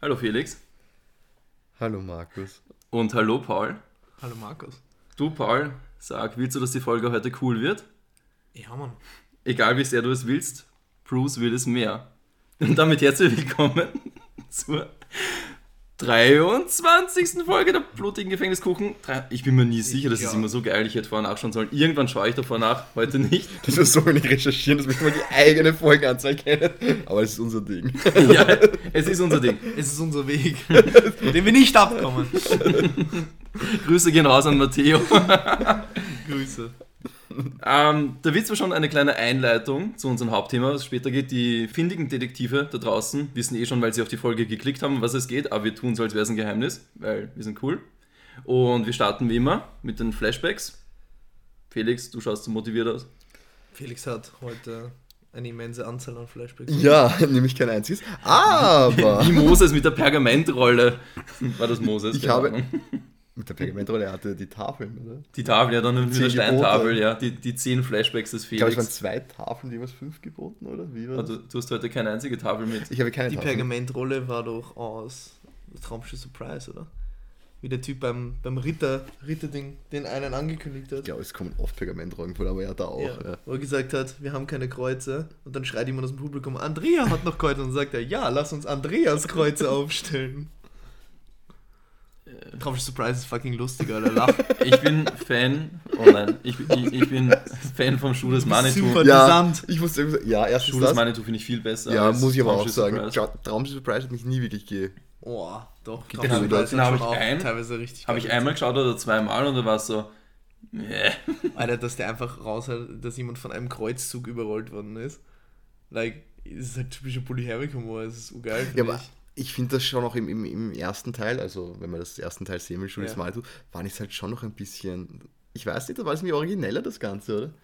Hallo Felix. Hallo Markus. Und hallo Paul. Hallo Markus. Du Paul, sag, willst du, dass die Folge heute cool wird? Ja, Mann. Egal wie sehr du es willst, Bruce will es mehr. Und damit herzlich willkommen zur 23. Folge der blutigen Gefängniskuchen. Ich bin mir nie sicher, das ist Ja. immer so geil, ich hätte vorher nachschauen sollen. Irgendwann schaue ich davor nach, heute nicht. Das ist so wenig recherchieren, dass wir mal die eigene Folgenanzahl kennen. Aber es ist unser Ding. ja, es ist unser Ding. Es ist unser Weg, von dem wir nicht abkommen. Grüße gehen raus an Matteo. Grüße. Ähm, da wird zwar schon eine kleine Einleitung zu unserem Hauptthema, was später geht. Die findigen Detektive da draußen wissen eh schon, weil sie auf die Folge geklickt haben, was es geht, aber wir tun so, als wäre es ein Geheimnis, weil wir sind cool. Und wir starten wie immer mit den Flashbacks. Felix, du schaust so motiviert aus. Felix hat heute eine immense Anzahl an Flashbacks. Ja, nämlich kein einziges. Aber Wie Moses mit der Pergamentrolle. War das Moses? Ich habe- Ahnung. Mit der Pergamentrolle er hatte die Tafeln, oder? Die Tafel, ja, dann mit Zehn der Steintafel, Gebote. ja. Die, die zehn Flashbacks des Ich glaube, es waren Felix. zwei Tafeln, jeweils fünf geboten, oder? Wie war? Also, du hast heute keine einzige Tafel mit. Ich habe keine Die Tafeln. Pergamentrolle war doch aus Traumschiff Surprise, oder? Wie der Typ beim, beim Ritter, Ritterding den einen angekündigt hat. Ich glaube, es kommen oft Pergamentrollen vor, aber ja, da auch. Ja, Ja. Wo er gesagt hat, wir haben keine Kreuze. Und dann schreit jemand aus dem Publikum, Andrea hat noch Kreuze. Und dann sagt er, ja, lass uns Andreas Kreuze aufstellen. Traumschiff Surprise ist fucking lustig, Alter. Lach. Ich bin Fan. Oh nein, ich, bin- ich, ich bin Fan vom Schuh des Manitou. Super. Ja, Interessant. ich muss sagen, ja, erstens Schuh des. Manitou finde ich viel besser. Ja, als muss ich aber auch sagen. Traumschiff Surprise hat mich nie wirklich ge... Oh, doch. Den Traumschiff hab ich- den hat hab ich ein- teilweise richtig Habe ich einmal geschaut oder zweimal und da war es so. Nee. Alter, dass der einfach raushält, dass jemand von einem Kreuzzug überrollt worden ist. Like, das ist halt typischer Bully Herrick Humor. Das ist so geil. Ja, aber ich finde das schon noch im, im, im ersten Teil, also wenn man das ersten Teil sehen will, des Ja. Manitou, fand ich es halt schon noch ein bisschen... Ich weiß nicht, da war es mir origineller, das Ganze, oder?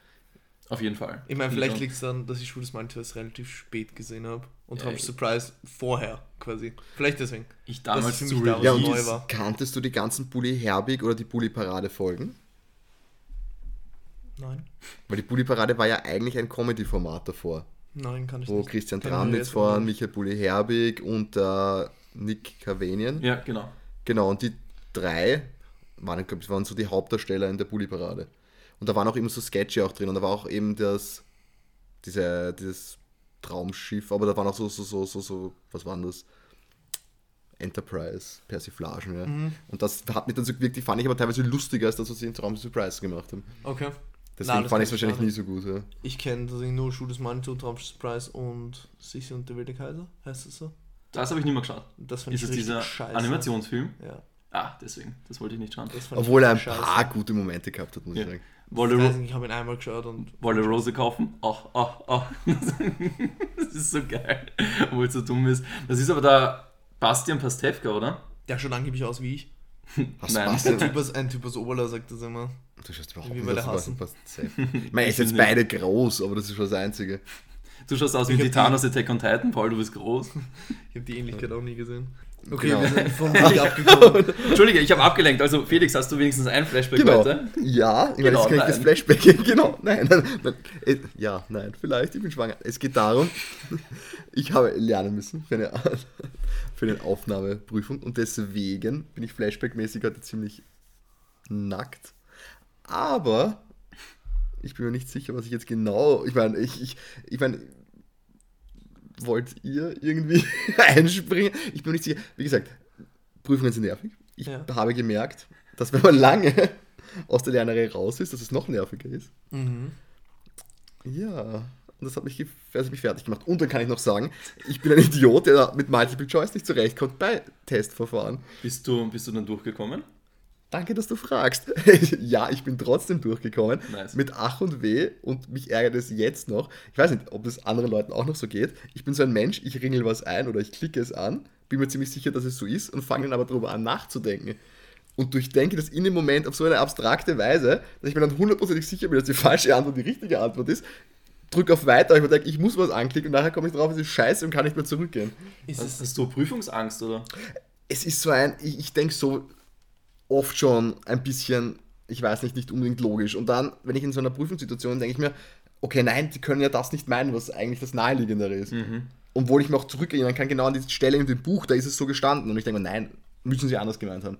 Auf jeden Fall. Ich meine, vielleicht schon. liegt es daran, dass ich Manitou erst relativ spät gesehen habe. Und Ja, ich- Surprise vorher, quasi. Vielleicht deswegen. Ich damals zu damals Ja, und neu war. kanntest du die ganzen Bully Herbig oder die Bully Parade Folgen? Nein. Weil die Bully Parade war ja eigentlich ein Comedy-Format davor, Nein, kann ich wo nicht. Christian Kennen wir Tramnitz nicht. Michael Bully Herbig und äh, Nick Kavenien. Ja, genau. Genau, und die drei waren, glaube ich, waren so die Hauptdarsteller in der Bully Parade. Und da waren auch immer so Sketche auch drin und da war auch eben das, diese, dieses Traumschiff, aber da waren auch so, so, so, so, so was waren das? Enterprise, Persiflagen, ja. Mhm. Und das hat mich dann so gewirkt, die fand ich aber teilweise lustiger, als das, was sie in Traum Surprise gemacht haben. Okay. Deswegen das fand ich es ich wahrscheinlich nie so gut, ja. Ich kenne tatsächlich nur Schuh des Manitou, Traumschiff Surprise und Sissi und der wilde Kaiser. Heißt das so? Das habe ich nicht mehr geschaut. Das fand Ist ich es dieser scheiße. Animationsfilm? Ja. Ah, deswegen. Das wollte ich nicht schauen. Obwohl er ein richtig paar scheiße. gute Momente gehabt hat, muss Ja. ich sagen. Wolle, Ich nicht, ich habe ihn einmal geschaut und Wolle Rose kaufen? Ach, ach, ach. Das ist so geil. Obwohl es so dumm ist. Das ist aber der Bastian Pastewka, oder? der schaut angeblich aus wie ich. Hast Nein. du Ein? Typ aus, ein typ aus Oberla sagt das immer. Du schaust überhaupt Wie nicht aus, passt safe. Ich meine, Ich nicht. beide groß, aber das ist schon das Einzige. Du schaust aus wie Ich Titan die- aus Attack on Titan, Paul, du bist groß. Ich habe die Ähnlichkeit auch nie gesehen. Okay, Genau. wir sind vom Weg abgekommen. Entschuldige, ich habe abgelenkt. Also, Felix, hast du wenigstens ein Flashback Genau. heute? Ja, ich meine, Genau, jetzt kann ich das nein. Flashback geben. Genau, nein, nein, nein. Äh, Ja, nein, vielleicht, ich bin schwanger. Es geht darum, ich habe lernen müssen für eine, für eine Aufnahmeprüfung und deswegen bin ich Flashback-mäßig heute ziemlich nackt. Aber ich bin mir nicht sicher, was ich jetzt genau. Ich meine, ich, ich, ich meine, wollt ihr irgendwie einspringen? Ich bin mir nicht sicher. Wie gesagt, Prüfungen sind nervig. Ich Ja. habe gemerkt, dass wenn man lange aus der Lernerei raus ist, dass es noch nerviger ist. Mhm. Ja, und das hat mich, das hat mich fertig gemacht. Und dann kann ich noch sagen, ich bin ein Idiot, der mit Multiple Choice nicht zurechtkommt bei Testverfahren. Bist du, bist du dann durchgekommen? Danke, dass du fragst. ja, ich bin trotzdem durchgekommen. Nice. Mit Ach und Weh und mich ärgert es jetzt noch. Ich weiß nicht, ob es anderen Leuten auch noch so geht. Ich bin so ein Mensch, ich ringel was ein oder ich klicke es an, bin mir ziemlich sicher, dass es so ist und fange dann aber darüber an nachzudenken. Und durchdenke das in dem Moment auf so eine abstrakte Weise, dass ich mir dann hundertprozentig sicher bin, dass die falsche Antwort die richtige Antwort ist. Drücke auf Weiter, ich mir denke, ich muss was anklicken und nachher komme ich drauf, es ist scheiße und kann nicht mehr zurückgehen. Ist es, hast du Prüfungsangst, oder? es ist so ein, ich, ich denke so oft schon ein bisschen, ich weiß nicht, nicht unbedingt logisch. Und dann, wenn ich in so einer Prüfungssituation denke ich mir, okay, nein, die können ja das nicht meinen, was eigentlich das Naheliegendere ist. obwohl ich mich auch zurückerinnern kann, genau an diese Stelle in dem Buch, da ist es so gestanden. Und ich denke mir, nein, müssen sie anders gemeint haben.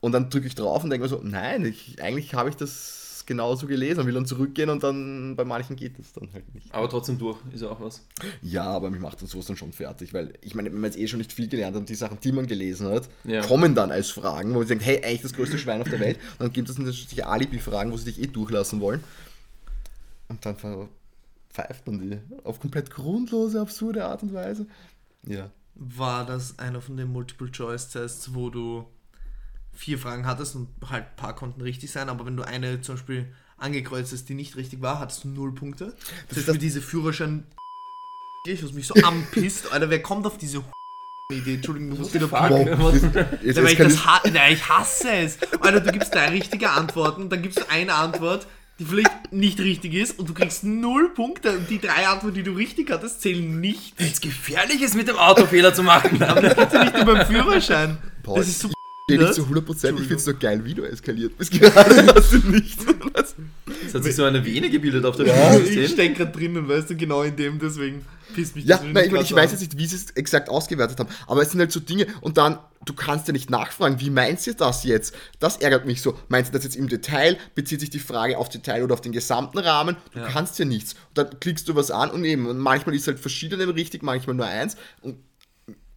Und dann drücke ich drauf und denke mir so, nein, ich, eigentlich habe ich das genauso gelesen und will dann zurückgehen und dann bei manchen geht es dann halt nicht. Aber trotzdem durch, ist ja auch was. Ja, aber mich macht dann sowas dann schon fertig, weil ich meine, wenn man jetzt eh schon nicht viel gelernt hat und die Sachen, die man gelesen hat, Ja. kommen dann als Fragen, wo man denkt, hey, eigentlich das größte Schwein auf der Welt. Und dann gibt es natürlich Alibi-Fragen, wo sie dich eh durchlassen wollen. Und dann pfeift man die auf komplett grundlose, absurde Art und Weise. Ja. War das einer von den Multiple-Choice-Tests, wo du vier Fragen hattest und halt ein paar konnten richtig sein, aber wenn du eine zum Beispiel angekreuzt hast, die nicht richtig war, hattest du null Punkte? Das Das ist diese Führerschein... Ich was mich so anpisst, Alter, wer kommt auf diese Idee? Entschuldigung, du musst wieder jetzt weil ich, eskaliert- das ha Nein, ich hasse es. Alter, du gibst drei richtige Antworten, dann gibst du eine Antwort, die vielleicht nicht richtig ist und du kriegst null Punkte und die drei Antworten, die du richtig hattest, zählen nicht. Wenn es gefährlich ist, mit dem Auto Fehler zu machen. Aber das geht ja nicht über den Führerschein. Paul, Das ist so Ich stehe nicht zu 100%, ich finde es so geil, wie du eskaliert bist. Gerade hast du nicht. Es hat sich so eine Vene gebildet auf der Ja, Bühne. Ich steck grad drinnen, weißt du, genau in dem, deswegen pisst mich Ja, das nein, ich, meine, ich weiß jetzt nicht, wie sie es exakt ausgewertet haben, aber es sind halt so Dinge und dann, du kannst ja nicht nachfragen, wie meinst du das jetzt? Das ärgert mich so. Meinst du das jetzt im Detail? Bezieht sich die Frage auf Detail oder auf den gesamten Rahmen? Du Ja. kannst ja nichts. Und dann klickst du was an und eben, und manchmal ist halt verschiedene richtig, manchmal nur eins. Und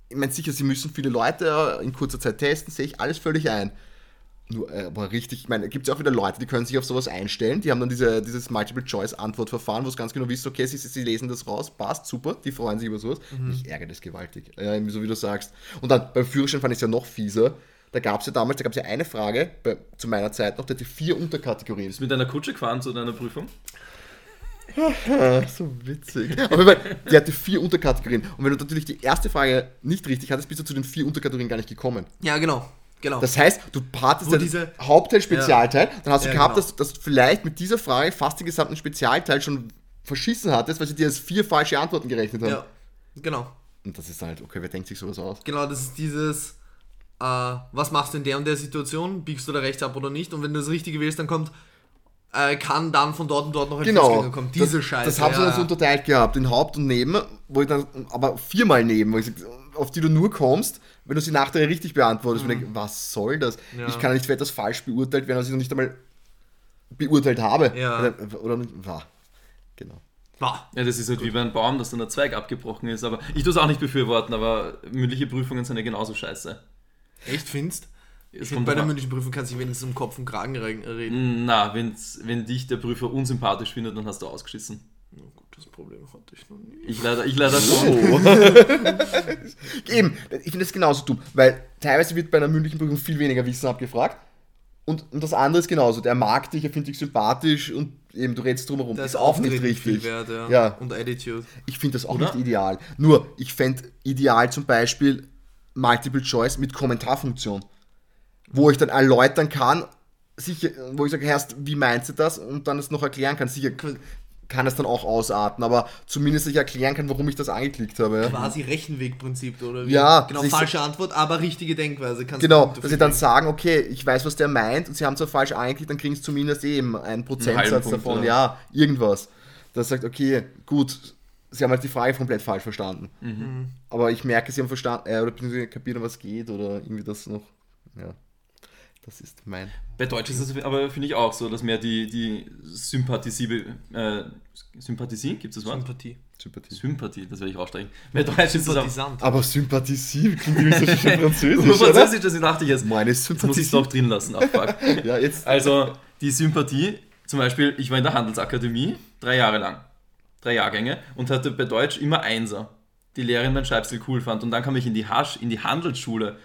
ich meine, sicher, sie müssen viele Leute in kurzer Zeit testen, sehe ich alles völlig ein. Nur, äh, aber richtig, ich meine, gibt es ja auch wieder Leute, die können sich auf sowas einstellen. Die haben dann diese, dieses Multiple-Choice-Antwortverfahren, wo es ganz genau wisst, okay, sie, sie lesen das raus, passt, super, die freuen sich über sowas. Ich ärgere das gewaltig, äh, so wie du sagst. Und dann beim Führerschein fand ich es ja noch fieser. Da gab es ja damals, da gab es ja eine Frage, bei, zu meiner Zeit noch, der hatte vier Unterkategorien. Bist du mit einer Kutsche gefahren zu deiner Prüfung? So witzig. Aber ich meine, die hatte vier Unterkategorien. Und wenn du natürlich die erste Frage nicht richtig hattest, bist du zu den vier Unterkategorien gar nicht gekommen. Ja, genau. Genau. Das heißt, du Wo ja diese- Hauptteil, Spezialteil, dann hast du Ja, gehabt, genau. dass, dass du vielleicht mit dieser Frage fast den gesamten Spezialteil schon verschissen hattest, weil sie dir als vier falsche Antworten gerechnet haben. ja, genau. Und das ist halt, okay, wer denkt sich sowas aus? Genau, das ist dieses, äh, was machst du in der und der Situation? Biegst du da rechts ab oder nicht? Und wenn du das Richtige wählst, dann kommt, äh, kann dann von dort und dort noch ein Genau. Fußgänger kommen. Diese das, Scheiße. Das haben sie ja, dann so unterteilt gehabt, in Haupt und Neben, wo ich dann, aber viermal neben, wo ich, sag, auf die du nur kommst, wenn du sie nachher richtig beantwortest. Und ich denke, was soll das? Mhm. Ja. Ich kann ja nicht für etwas falsch beurteilt werden, was ich noch nicht einmal beurteilt habe. Ja. Oder, oder war. Genau. Boah. Ja, das ist halt wie bei einem Baum, dass dann der Zweig abgebrochen ist. Aber ich tue es auch nicht befürworten, aber mündliche Prüfungen sind ja genauso scheiße. Echt findest? Bei der mündlichen Prüfung kannst du dich wenigstens um Kopf und Kragen re- reden. Na, wenn's, wenn dich der Prüfer unsympathisch findet, dann hast du ausgeschissen. Na gut, das Problem hatte ich noch nie. Ich leider, ich leider schon. Eben, ich finde das genauso dumm, weil teilweise wird bei einer mündlichen Prüfung viel weniger Wissen abgefragt. Und, und das andere ist genauso. Der mag dich, er findet dich sympathisch und eben du redest drumherum. Da ist auch nicht richtig. wert, ja. Ja. Und Attitude. Ich finde das auch Oder? nicht ideal. Nur, ich fände ideal zum Beispiel Multiple Choice mit Kommentarfunktion. Wo ich dann erläutern kann, sicher, wo ich sage, Herrst, wie meinst du das? Und dann es noch erklären kann. Sicher kann es dann auch ausarten, aber zumindest ich erklären kann, warum ich das angeklickt habe. Ja. Quasi Rechenwegprinzip, oder wie? Ja, Genau, falsche Antwort, aber richtige Denkweise. Kannst Genau, dass sie dann sagen, okay, ich weiß, was der meint und sie haben zwar falsch angeklickt, dann kriegen sie zumindest eben einen Prozentsatz halben Punkt, davon. oder? Ja, irgendwas. Das sagt, okay, gut, sie haben halt die Frage komplett falsch verstanden. Mhm. Aber ich merke, sie haben verstanden, äh, oder beziehungsweise kapieren, was geht oder irgendwie das noch. Ja, das ist mein. Bei Deutsch ist es aber, finde ich, auch so, dass mehr die, die Sympathie, äh, Sympathie, gibt es das Wort? Sympathie. Sympathie. Sympathie, das werde ich rausstreichen. Bei Deutsch ist es aber Sympathisant. Aber Sympathie klingt wie so schön französisch, nur? Französisch, deswegen dachte ich jetzt, Meine jetzt muss Sympathie. ich es doch drin lassen. Ach, fuck. Ja, jetzt. Also die Sympathie, zum Beispiel, ich war in der Handelsakademie drei Jahre lang, drei Jahrgänge und hatte bei Deutsch immer Einser. Die Lehrerin mein Schreibstil cool fand und dann kam ich in die Hasch, in die Handelsschule.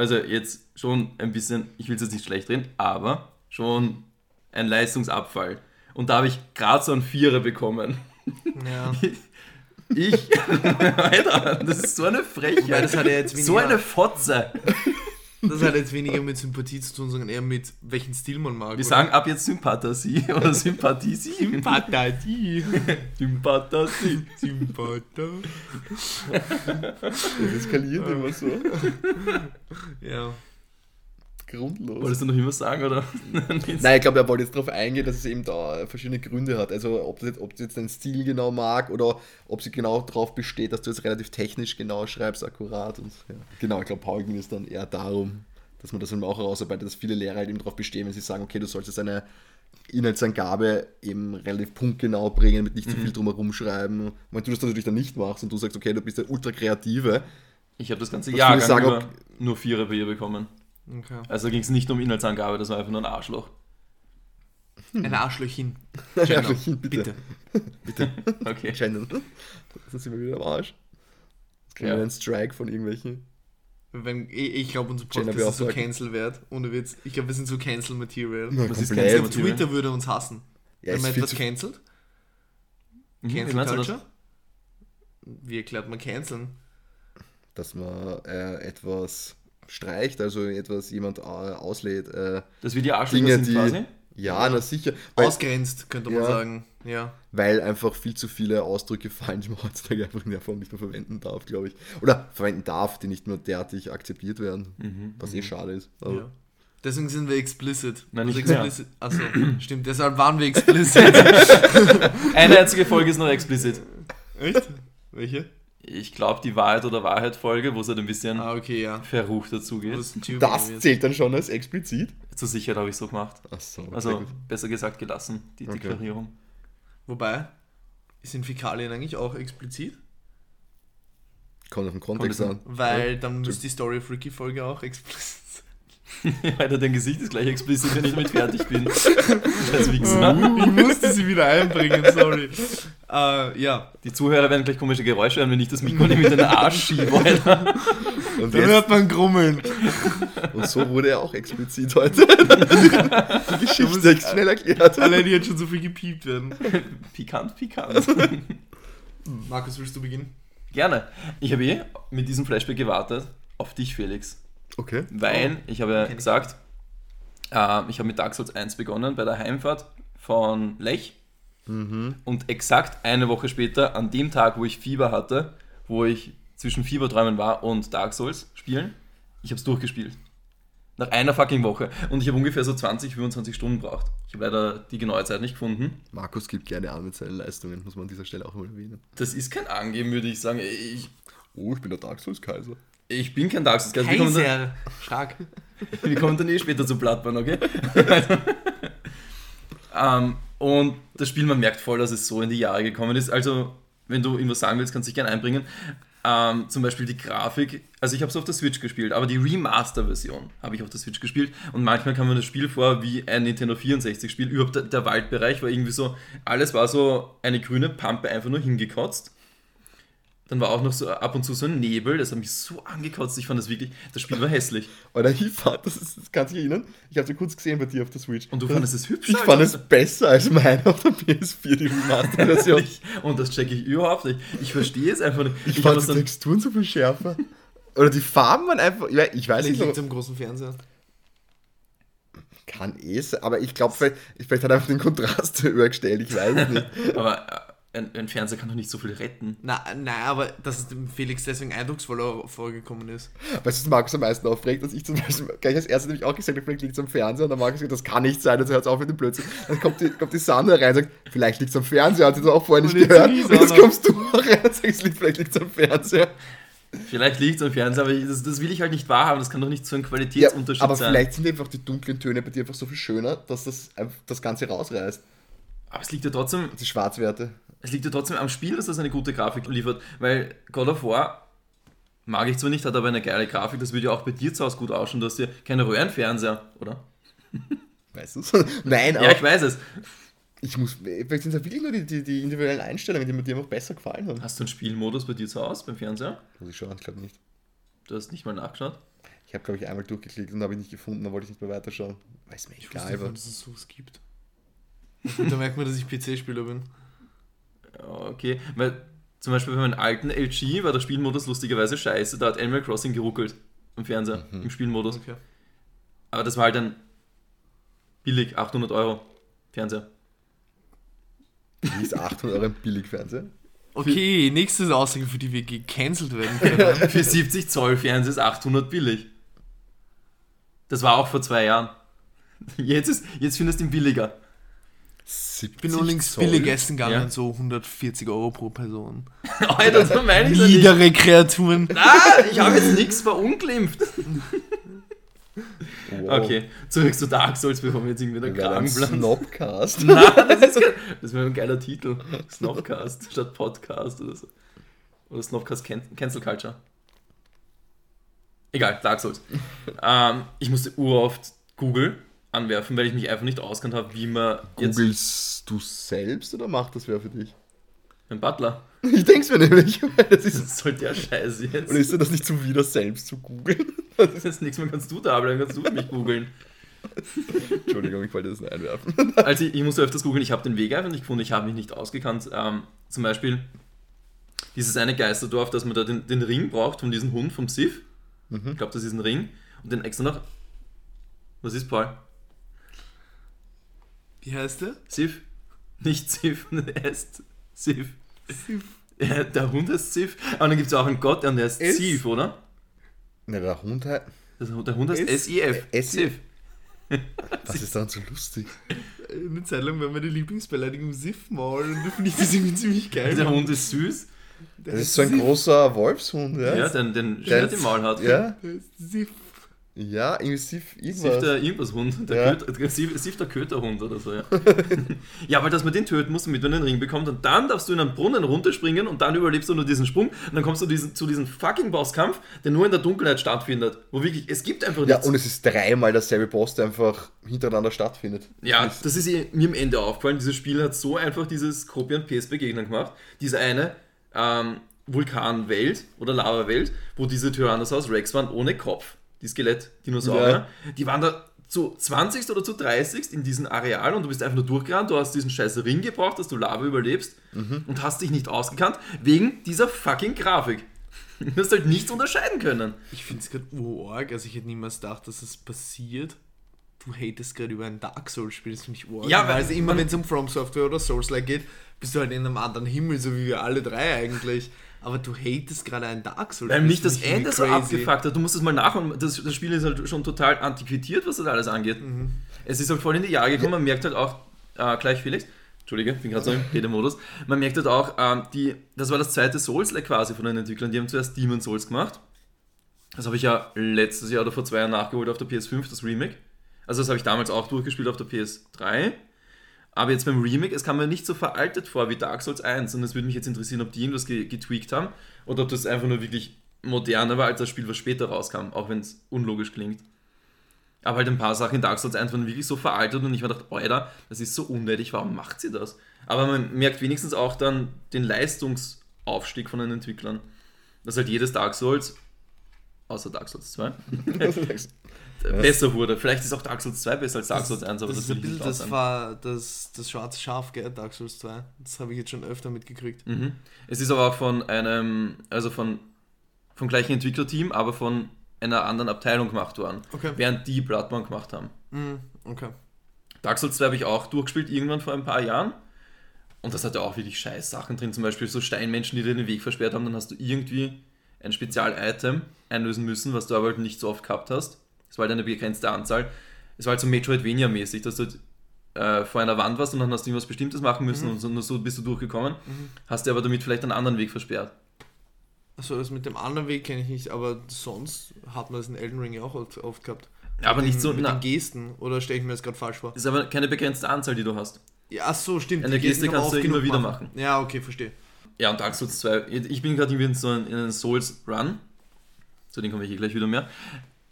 Also jetzt schon ein bisschen, ich will es jetzt nicht schlecht reden, aber schon ein Leistungsabfall. Und da habe ich gerade so einen Vierer bekommen. Ja. Ich, Alter, das ist so eine Frechheit. das hat ja jetzt So eine Fotze. Das hat jetzt weniger mit Sympathie zu tun, sondern eher mit welchen Stil man mag. Wir sagen ab jetzt Sympathie oder Sympathie. Sympathie. Sympathie. Sympathie. Das eskaliert immer so. Ja. Grundlos. Wolltest du noch immer sagen, oder? Nein, ich glaube, er wollte jetzt darauf eingehen, dass es eben da verschiedene Gründe hat. Also ob das jetzt, ob jetzt deinen Stil genau mag oder ob sie genau darauf besteht, dass du jetzt relativ technisch genau schreibst, akkurat. Und, ja. Genau, ich glaube, Paul ging es dann eher darum, dass man das eben auch herausarbeitet, dass viele Lehrer halt eben darauf bestehen, wenn sie sagen, okay, du sollst jetzt eine Inhaltsangabe eben relativ punktgenau bringen, mit nicht zu viel drumherum schreiben. Wenn du das natürlich dann nicht machst und du sagst, okay, du bist der ultra kreative, Ich habe das ganze Jahr sagen, nur, ob- nur Vierer bei ihr bekommen. Okay. Also ging es nicht um Inhaltsangabe, das war einfach nur ein Arschloch. Ein Arschlöchchen. Ja, Genau. bitte. Bitte. Okay. Shannon. Sonst sind wir wieder am Arsch. Jetzt kriegen Ja. wir einen Strike von irgendwelchen. Wenn, ich ich glaube, unser Podcast ist so cancel wert. Ohne Witz. Ich glaube, wir sind so cancel Material. Na, Was ist. Cancel Material? Twitter würde uns hassen. Ja, wenn man etwas cancelt. Mhm, wie Cancel das? Culture. Wie erklärt man canceln? dass man äh, etwas streicht, also etwas jemand äh, auslädt. Äh, Dass wir die Arschlöcher Dinge, sind die. quasi? Ja, na sicher. Weil, Ausgrenzt, könnte man Ja. sagen. Ja. weil einfach viel zu viele Ausdrücke fallen, die man heutzutage einfach in der Form nicht mehr verwenden darf, glaube ich. Oder verwenden darf, die nicht mehr derartig akzeptiert werden. Mhm. Was eh schade ist. Ja. Deswegen sind wir explicit. Nein, Also nicht mehr. explicit. Achso, stimmt. Deshalb waren wir explicit. Eine einzige Folge ist noch explizit. Echt? Welche? Ich glaube, die Wahrheit oder Wahrheit-Folge, wo es halt ein bisschen Ah, okay, ja. verrucht dazugeht. Das, Das zählt dann schon als explizit. Zur Sicherheit habe ich so gemacht. Achso, Also, besser gesagt gelassen, die Okay. Deklarierung. Wobei, sind Fäkalien eigentlich auch explizit? kommt auf den Kontext an. Weil dann muss die Story of Ricky Folge auch explizit sein. Alter, dein Gesicht ist gleich explizit, wenn ich damit fertig bin. Wichser. Ich musste sie wieder einbringen, sorry. Äh, ja, Die Zuhörer werden gleich komische Geräusche hören, wenn ich das Mikro nicht mit den Arsch schiebe, Alter. Und, dann hört man grummeln. und so wurde er auch explizit heute. die Geschichte ist schnell erklärt. Allein die jetzt schon so viel gepiept werden. Pikant, pikant. Markus, willst du beginnen? Gerne. Ich habe eh mit diesem Flashback gewartet auf dich, Felix. Okay. Weil, ich habe ja gesagt, äh, ich habe mit Dark Souls 1 begonnen bei der Heimfahrt von Lech. Und exakt eine Woche später, an dem Tag, wo ich Fieber hatte, wo ich zwischen Fieberträumen war und Dark Souls spielen, ich habe es durchgespielt. Nach einer fucking Woche. Und ich habe ungefähr so 20, 25 Stunden braucht. Ich habe leider die genaue Zeit nicht gefunden. Markus gibt gerne an mit seinen Leistungen, muss man an dieser Stelle auch mal erwähnen. Das ist kein Angeben, würde ich sagen. Ich, Oh, ich bin der Dark Souls Kaiser. Ich bin kein Dark Souls. Wir kommen, Kaiser. Stark. wir kommen dann eh später zu Bloodborne, okay? ähm, und das Spiel, man merkt voll, dass es so in die Jahre gekommen ist. Also, wenn du irgendwas sagen willst, kannst du dich gerne einbringen. Ähm, zum Beispiel die Grafik. Also, ich habe es auf der Switch gespielt, aber die Remaster-Version habe ich auf der Switch gespielt. Und manchmal kam mir das Spiel vor wie ein Nintendo 64-Spiel. Überhaupt der, der Waldbereich war irgendwie so, alles war so eine grüne Pampe einfach nur hingekotzt. Dann war auch noch so ab und zu so ein Nebel, das hat mich so angekotzt. Ich fand das wirklich, das Spiel war hässlich. Oder ich fand, das, ist, das kannst du dich erinnern? Ich habe es kurz gesehen bei dir auf der Switch. Und du das, fandest es hübsch? Ich fand es besser als meine auf der PS4, die Remaster-Version. Ich, und das checke ich überhaupt nicht. Ich verstehe es einfach nicht. Ich, hab fand das die Texturen so viel schärfer. Oder die Farben waren einfach. Ich weiß- Ich weiß nicht, liegt es so, am großen Fernseher. kann eh sein, aber ich glaube, vielleicht, vielleicht hat er einfach den Kontrast höher gestellt. Ich weiß es nicht. aber ein, ein Fernseher kann doch nicht so viel retten. Na, nein, aber dass es dem Felix deswegen eindrucksvoller vorgekommen ist. Weißt du, was Markus am meisten aufregt, dass ich zum Beispiel gleich als erstes nämlich auch gesagt habe, vielleicht liegt es am Fernseher und dann Markus gesagt, das kann nicht sein, also hört auf mit dem Blödsinn. Dann kommt die, kommt die Sandra rein und sagt, vielleicht liegt es am Fernseher, hat sie das auch vorher nicht gehört. die Und jetzt kommst du auch rein und sagst, vielleicht liegt es am Fernseher. Vielleicht liegt es am Fernseher, aber ich, das, das will ich halt nicht wahrhaben. Das kann doch nicht so ein Ja, Qualitätsunterschied aber sein. vielleicht sind einfach die dunklen Töne bei dir einfach so viel schöner, dass das einfach das Ganze rausreißt. Aber es liegt ja trotzdem, Die Schwarzwerte. Es liegt ja trotzdem am Spiel, dass das eine gute Grafik liefert. Weil God of War mag ich zwar nicht, hat aber eine geile Grafik. Das würde ja auch bei dir zu Hause gut ausschauen. Du hast ja keine Röhrenfernseher, oder? Weißt du? Nein, aber Ja, ich weiß es. ich muss. Vielleicht sind es ja wirklich nur die, die, die individuellen Einstellungen, die mir dir einfach besser gefallen haben. Hast du einen Spielmodus bei dir zu Hause beim Fernseher? Muss ich schauen, ich glaube nicht. Du hast nicht mal nachgeschaut? Ich habe, glaube ich, einmal durchgeklickt und habe ich nicht gefunden, dann wollte ich nicht mehr weiterschauen. Weiß mir Ich egal, wusste nicht, aber. dass es sowas gibt. Da merkt man, dass ich PC-Spieler bin. Okay. Weil zum Beispiel bei meinem alten LG war der Spielmodus lustigerweise scheiße. Da hat Animal Crossing geruckelt am Fernseher, Mhm. im Spielmodus. Okay. Aber das war halt ein billig, 800 Euro Fernseher. Wie ist 800 Euro ein Billigfernseher? Okay, nächste Aussage, für die wir gecancelt werden können. Für 70 Zoll Fernseher ist 800 billig. Das war auch vor zwei Jahren. Jetzt, ist, jetzt findest du ihn billiger. Ich bin nur links billig essen gegangen, ja. so 140 Euro pro Person. Alter, so meine ich Niedere Kreaturen. Ah, ich habe jetzt nichts verunglimpft. Wow. Okay, zurück zu Dark Souls, bevor wir jetzt irgendwie der Kragen Snobcast. Nein, das, ist, das wäre ein geiler Titel. Snobcast statt Podcast oder so. Oder Snobcast Can Cancel Culture. Egal, Dark Souls. ähm, ich musste uroft Google anwerfen, weil ich mich einfach nicht auskannt habe, wie man jetzt... Googlest du selbst oder macht das wer für dich? Ein Butler. Ich denke es mir nämlich. Das ist das soll der Scheiß jetzt. Und ist dir das nicht zum wieder selbst zu googeln? Das ist jetzt nichts mehr, kannst du da bleiben, kannst du mich googeln. Entschuldigung, ich wollte das nicht einwerfen. Also ich, ich musste öfters googeln, ich habe den Weg einfach nicht gefunden, ich habe mich nicht ausgekannt. Ähm, zum Beispiel dieses eine Geisterdorf, dass man da den, den Ring braucht von diesem Hund vom Sif. Mhm. Ich glaube, das ist ein Ring. Und den extra noch. Was ist Paul? Wie heißt der? Sif. Nicht Sif, er heißt Sif. Sif. Ja, der Hund heißt Sif. Aber dann gibt es auch einen Gott, und der heißt Sif, oder? Ne, der Hund heißt. Der Hund heißt S-I-F. Sif. Was ist daran so lustig? Eine Zeit lang war meine Lieblingsbeleidigung Sif mal und da finde ich das irgendwie ziemlich geil. Der Hund ist süß. Das ist so ein großer Wolfshund, ja? Ja, den, den Schwert im Maul hat. Ja. Sif. Ja, irgendwie Sif irgendwas. Sif der irgendwas Hund. Der, ja. Köter, Sif, Sif der Köterhund oder so, ja. ja, weil dass man den töten muss, damit man den Ring bekommt. Und dann darfst du in einen Brunnen runterspringen und dann überlebst du nur diesen Sprung. Und dann kommst du diesen, zu diesem fucking Bosskampf, der nur in der Dunkelheit stattfindet. Wo wirklich, es gibt einfach nichts. Ja, und es ist dreimal derselbe Boss, der einfach hintereinander stattfindet. Ja, das ist mir am Ende aufgefallen. Dieses Spiel hat so einfach dieses Copy and Paste Begegnen gemacht. Diese eine, ähm, Vulkanwelt oder Lava-Welt, wo diese Tyrannosaurus Rex waren ohne Kopf die Skelett-Dinosaurier, ja. die waren da zu 20. oder zu 30. in diesem Areal und du bist einfach nur durchgerannt, du hast diesen scheiß Ring gebraucht, dass du Lava überlebst mhm. und hast dich nicht ausgekannt wegen dieser fucking Grafik. Du hast halt nichts unterscheiden können. Ich finde es gerade urarg, also ich hätte niemals gedacht, dass es passiert. Du hatest gerade über ein Dark Souls-Spiel, das finde ich urarg. Ja, weil also immer wenn es um From Software oder Souls-like geht, bist du halt in einem anderen Himmel, so wie wir alle drei eigentlich. Aber du hatest gerade ein Dark Souls. Weil mich das Ende so abgefuckt hat. Du musst es mal nachholen. Das, das, Spiel ist halt schon total antiquiert, was das alles angeht. Mhm. Es ist halt voll in die Jahre gekommen. Man merkt halt auch, äh, gleich Felix, Entschuldige, bin gerade so im Redemodus. Man merkt halt auch, ähm, die, das war das zweite Souls-like quasi von den Entwicklern. Die haben zuerst Demon Souls gemacht. Das habe ich ja letztes Jahr oder vor zwei Jahren nachgeholt auf der PS5, das Remake. Also das habe ich damals auch durchgespielt auf der PS3. Aber jetzt beim Remake, es kam mir nicht so veraltet vor wie Dark Souls 1 und es würde mich jetzt interessieren, ob die irgendwas getweakt haben oder ob das einfach nur wirklich moderner war als das Spiel, was später rauskam, auch wenn es unlogisch klingt. Aber halt ein paar Sachen in Dark Souls 1 waren wirklich so veraltet und ich mir dachte, Alter, das ist so unnötig, warum macht sie das? Aber man merkt wenigstens auch dann den Leistungsaufstieg von den Entwicklern. Dass halt jedes Dark Souls, außer Dark Souls 2, besser wurde. Vielleicht ist auch Dark Souls 2 besser als Dark Souls 1, aber das, das, Bild, das war das, das schwarze Schaf, gell, Dark Souls 2. Das habe ich jetzt schon öfter mitgekriegt. Mhm. Es ist aber auch von einem, also von vom gleichen Entwicklerteam, aber von einer anderen Abteilung gemacht worden. Okay. Während die Bloodborne gemacht haben. Mhm. Okay. Dark Souls 2 habe ich auch durchgespielt, irgendwann vor ein paar Jahren. Und das hatte auch wirklich scheiß Sachen drin, zum Beispiel so Steinmenschen, die dir den Weg versperrt haben, dann hast du irgendwie ein Spezial-Item einlösen müssen, was du aber halt nicht so oft gehabt hast. Es war halt eine begrenzte Anzahl. Es war halt so Metroidvania-mäßig, dass du äh, vor einer Wand warst und dann hast du irgendwas Bestimmtes machen müssen mhm. und so, nur so bist du durchgekommen. Mhm. Hast dir aber damit vielleicht einen anderen Weg versperrt. Achso, das mit dem anderen Weg kenne ich nicht, aber sonst hat man das in Elden Ring ja auch oft, oft gehabt. Aber nicht so mit na, den Gesten, oder stelle ich mir das gerade falsch vor? Das ist aber keine begrenzte Anzahl, die du hast. Ja, ach so, stimmt. Eine Geste kannst du immer wieder machen. machen. Ja, okay, verstehe. Ja, und Dark Souls 2, ich bin gerade irgendwie in so einem Souls-Run, zu dem komme ich eh gleich wieder mehr.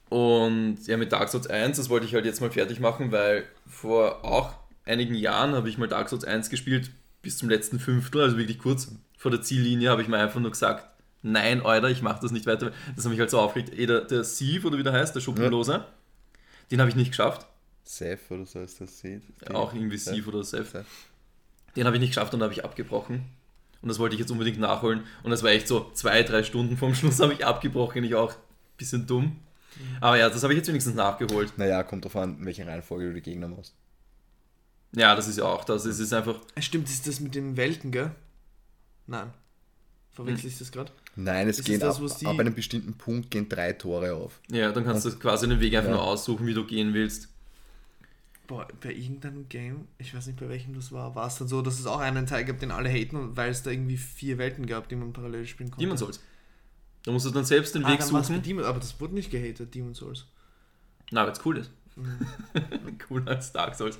Und ja, mit Dark Souls 1, das wollte ich halt jetzt mal fertig machen, weil vor auch einigen Jahren habe ich mal Dark Souls 1 gespielt, bis zum letzten Fünftel, also wirklich kurz vor der Ziellinie, habe ich mir einfach nur gesagt, nein, Alter, ich mache das nicht weiter. Das hat mich halt so aufgeregt. Eh, der, der Sieve, oder wie der heißt, der Schuppenlose, ja. den habe ich nicht geschafft. Seth oder so ist das. Ja, auch irgendwie Sieve oder Seth. Den habe ich nicht geschafft und habe ich abgebrochen. Und das wollte ich jetzt unbedingt nachholen. Und das war echt so zwei, drei Stunden vom Schluss habe ich abgebrochen. Ich auch ein bisschen dumm. Aber ja, das habe ich jetzt wenigstens nachgeholt. Naja, kommt drauf an, welche Reihenfolge du die Gegner machst. Ja, das ist ja auch das. Es ist einfach. Stimmt, ist das mit den Welten, gell? Nein. Verwechsel ich das gerade? Nein, es Ist geht es das, ab, die- ab einem bestimmten Punkt gehen drei Tore auf. Ja, dann kannst du quasi den Weg einfach Ja. nur aussuchen, wie du gehen willst. Boah, bei irgendeinem Game, ich weiß nicht bei welchem das war, war es dann so, dass es auch einen Teil gab, den alle haten, weil es da irgendwie vier Welten gab, die man parallel spielen konnte. Demon Souls. Da musst du dann selbst den ah, Weg suchen. Demon, aber das wurde nicht gehatet, Demon Souls. Na, weil es cool ist. Cooler als Dark Souls.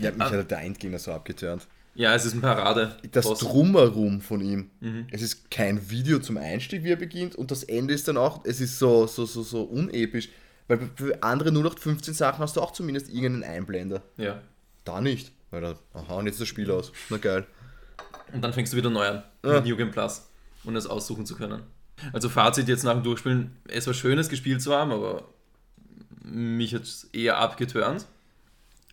Ja, mich Ah. hat der Endgegner so abgeturnt. Ja, es ist ein Parade. Das Boss. Drumherum von ihm. Mhm. Es ist kein Video zum Einstieg, wie er beginnt, und das Ende ist dann auch, es ist so, so, so, so unepisch. Weil für andere 0815 Sachen hast du auch zumindest irgendeinen Einblender. Ja. Da nicht. Weil da, aha, und jetzt ist das Spiel aus. Na geil. Und dann fängst du wieder neu an. Ja. Mit New Game Plus. Um das aussuchen zu können. Also Fazit jetzt nach dem Durchspielen. Es war schön, es gespielt zu haben, aber mich hat es eher abgeturnt.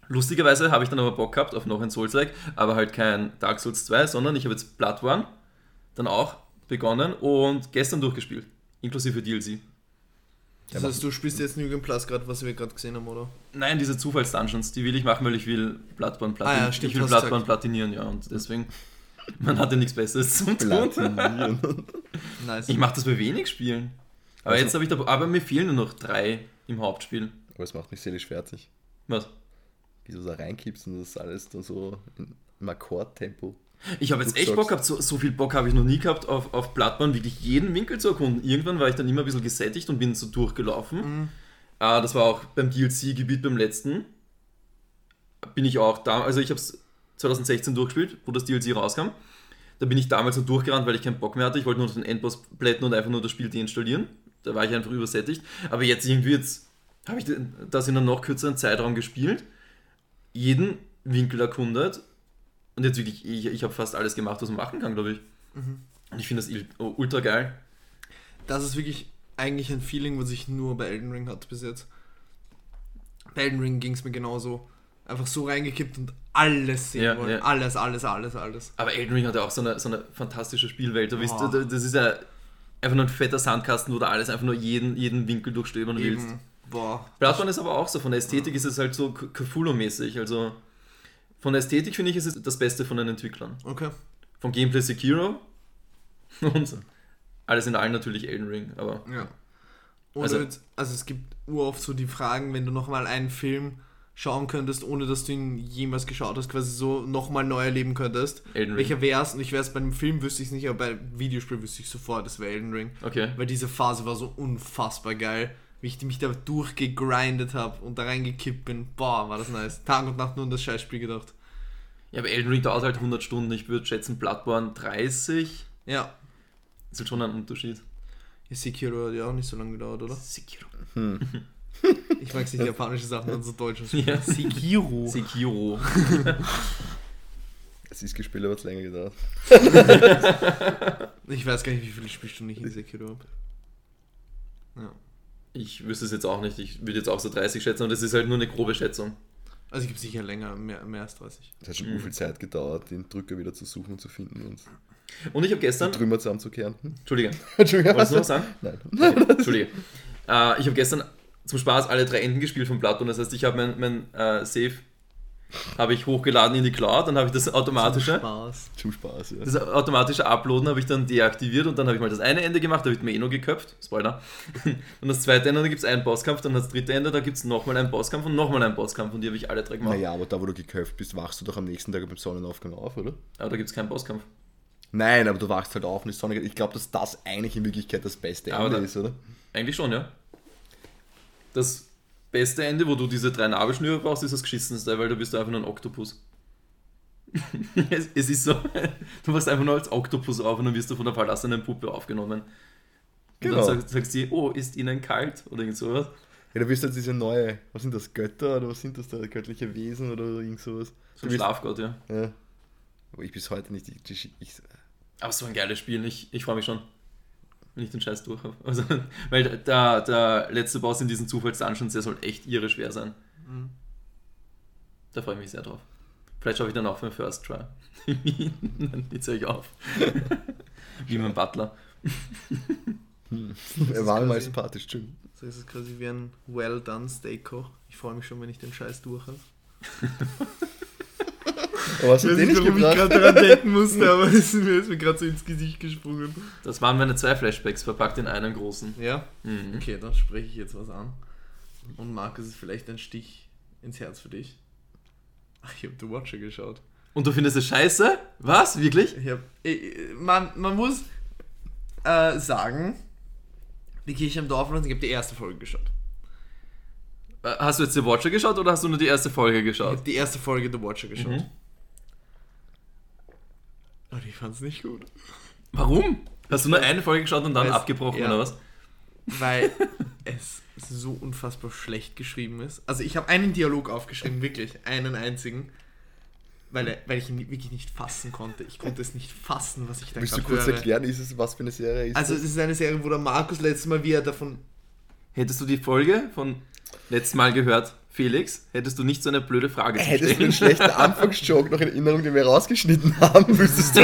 Lustigerweise habe ich dann aber Bock gehabt auf noch ein Souls-like, aber halt kein Dark Souls 2, sondern ich habe jetzt Bloodborne dann auch begonnen und gestern durchgespielt. Inklusive DLC. Das heißt, du spielst jetzt New Game Plus gerade, was wir gerade gesehen haben, oder? Nein, diese Zufalls-Dungeons, die will ich machen, weil ich will Bloodborne, Platin Ah ja, stimmt, ich will Bloodborne gesagt. platinieren, ja, und deswegen, man hatte nichts Besseres zum tun. Nice. Ich mache das bei wenig Spielen. Aber Also- jetzt habe ich da, aber mir fehlen nur noch drei im Hauptspiel. Aber es macht mich seelisch fertig. Was? Wie du da reinkippst und das alles da so im Akkordtempo. Ich habe jetzt echt Bock gehabt, so, so viel Bock habe ich noch nie gehabt, auf, auf Bloodborne wirklich jeden Winkel zu erkunden. Irgendwann war ich dann immer ein bisschen gesättigt und bin so durchgelaufen. Mhm. Ah, das war auch beim DLC-Gebiet beim letzten. Bin ich auch da, also ich habe es 2016 durchgespielt, wo das DLC rauskam. Da bin ich damals so durchgerannt, weil ich keinen Bock mehr hatte. Ich wollte nur noch den Endboss plätten und einfach nur das Spiel deinstallieren. Da war ich einfach übersättigt. Aber jetzt irgendwie jetzt habe ich das in einem noch kürzeren Zeitraum gespielt, jeden Winkel erkundet und jetzt wirklich, ich, ich habe fast alles gemacht, was man machen kann, glaube ich. Und ich finde das ultra geil. Das ist wirklich eigentlich ein Feeling, was ich nur bei Elden Ring hatte bis jetzt. Bei Elden Ring ging es mir genauso. Einfach so reingekippt und alles sehen Ja, wollen. ja. Alles, alles, alles, alles. Aber Elden Ring hat ja auch so eine, so eine fantastische Spielwelt. Du wisst, Boah. das ist ja einfach nur ein fetter Sandkasten, wo du alles einfach nur jeden, jeden Winkel durchstöbern willst. Eben. Boah. Bloodborne ist aber auch so, von der Ästhetik ist es halt so Cthulhu-mäßig. Also von der Ästhetik finde ich, ist es das Beste von den Entwicklern. Okay. Vom Gameplay Sekiro und alles in allem natürlich Elden Ring. Aber Ja. Und Also- also, also es gibt uroft so die Fragen, wenn du nochmal einen Film schauen könntest, ohne dass du ihn jemals geschaut hast, quasi so nochmal neu erleben könntest. Elden Ring. Welcher wär's? Und ich wär's bei einem Film, wüsste ich es nicht, aber bei Videospiel wüsste ich sofort, das wäre Elden Ring. Okay. Weil diese Phase war so unfassbar geil. Wie ich mich da durchgegrindet habe und da reingekippt bin. Boah, war das nice. Tag und Nacht nur an das Scheißspiel gedacht. Ja, aber Elden Ring dauert halt 100 Stunden. Ich würde schätzen, Bloodborne 30. Ja. Ist halt schon ein Unterschied. Ja, Sekiro hat ja auch nicht so lange gedauert, oder? Sekiro. Ich mag nicht japanische Sachen, dann so deutsch. Ja. Sekiro. Sekiro. Es ist gespielt, aber es länger gedauert. Ich weiß gar nicht, wie viele Spielstunden ich in Sekiro habe. Ja. Ich wüsste es jetzt auch nicht. Ich würde jetzt auch so 30 schätzen, und das ist halt nur eine grobe Schätzung. Also ich habe sicher länger, mehr, mehr als 30. Es hat schon Mhm. viel Zeit gedauert, den Drücker wieder zu suchen und zu finden und Und ich habe die gestern. Trümmer zusammenzukehren. Hm? Entschuldige, Entschuldigung, wolltest du noch sagen? Nein. Okay, Entschuldige. Äh, ich habe gestern zum Spaß alle drei Enden gespielt von Bloodborne. Das heißt, ich habe mein, mein äh, Save habe ich hochgeladen in die Cloud, dann habe ich das automatische, Spaß. Zum Spaß, ja. das automatische Uploaden habe ich dann deaktiviert und dann habe ich mal das eine Ende gemacht, da habe ich mir eh noch geköpft, Spoiler. Und das zweite Ende, da gibt es einen Bosskampf, dann das dritte Ende, da gibt es nochmal einen Bosskampf und nochmal einen Bosskampf und die habe ich alle drei gemacht. Naja, aber da, wo du geköpft bist, wachst du doch am nächsten Tag beim Sonnenaufgang auf, oder? Aber da gibt es keinen Bosskampf. Nein, aber du wachst halt auf und die Sonne geht. Ich glaube, dass das eigentlich in Wirklichkeit das beste Ende da- ist, oder? Eigentlich schon, ja. Das beste Ende, wo du diese drei Nabelschnüre brauchst, ist das geschissenste, weil da bist du einfach nur ein Oktopus. es, es ist so, du wachst einfach nur als Oktopus auf und dann wirst du von der verlassenen Puppe aufgenommen. Und Genau. dann sagt, sagt sie, oh, ist ihnen kalt oder irgend sowas. Ja, du bist halt diese neue, was sind das, Götter oder was sind das da, göttliche Wesen oder irgend sowas? So Du ein Schlafgott, ja. Ja. Aber ich bis heute nicht, ich, ich, ich, Aber so ein geiles Spiel, ich, ich freue mich schon, wenn ich den Scheiß durch habe. Also, weil der, der letzte Boss in diesen Zufalls-Dungeons, der soll echt irre schwer sein. Mhm. Da freue ich mich sehr drauf. Vielleicht schaue ich dann auch für den First Try. dann höre ich auf. Wie mein Butler. er war mal sympathisch, schön. So ist es quasi wie ein well done Steak-Koch. Ich freue mich schon, wenn ich den Scheiß durch habe. Aber Ich hat weiß der nicht, warum ich gebracht? gerade daran denken musste, aber das ist mir, gerade so ins Gesicht gesprungen. Das waren meine zwei Flashbacks, verpackt in einen großen. Ja? Mhm. Okay, dann spreche ich jetzt was an. Und Markus ist vielleicht ein Stich ins Herz für dich. Ach, ich habe The Watcher geschaut. Und du findest es scheiße? Was? Wirklich? Ich hab, ich, man, man muss äh, sagen, die Kirche im Dorf und ich habe die erste Folge geschaut. Äh, Hast du jetzt The Watcher geschaut oder hast du nur die erste Folge Ich geschaut? habe die erste Folge The Watcher geschaut. Mhm. Und ich fand es nicht gut. Warum? Hast du nur eine Folge geschaut und dann Weiß- abgebrochen ja. oder was? Weil es so unfassbar schlecht geschrieben ist. Also ich habe einen Dialog aufgeschrieben, wirklich, einen einzigen. Weil, er, weil ich ihn wirklich nicht fassen konnte. Ich konnte es nicht fassen, was ich da Willst du kurz höre. erklären, ist es, was für eine Serie ist Also es ist eine Serie, wo der Markus letztes Mal, wie er davon... Hättest du die Folge von letzten Mal gehört, Felix, hättest du nicht so eine blöde Frage zu Hättest du den schlechten Anfangsjoke noch in Erinnerung, den wir rausgeschnitten haben, wüsstest du.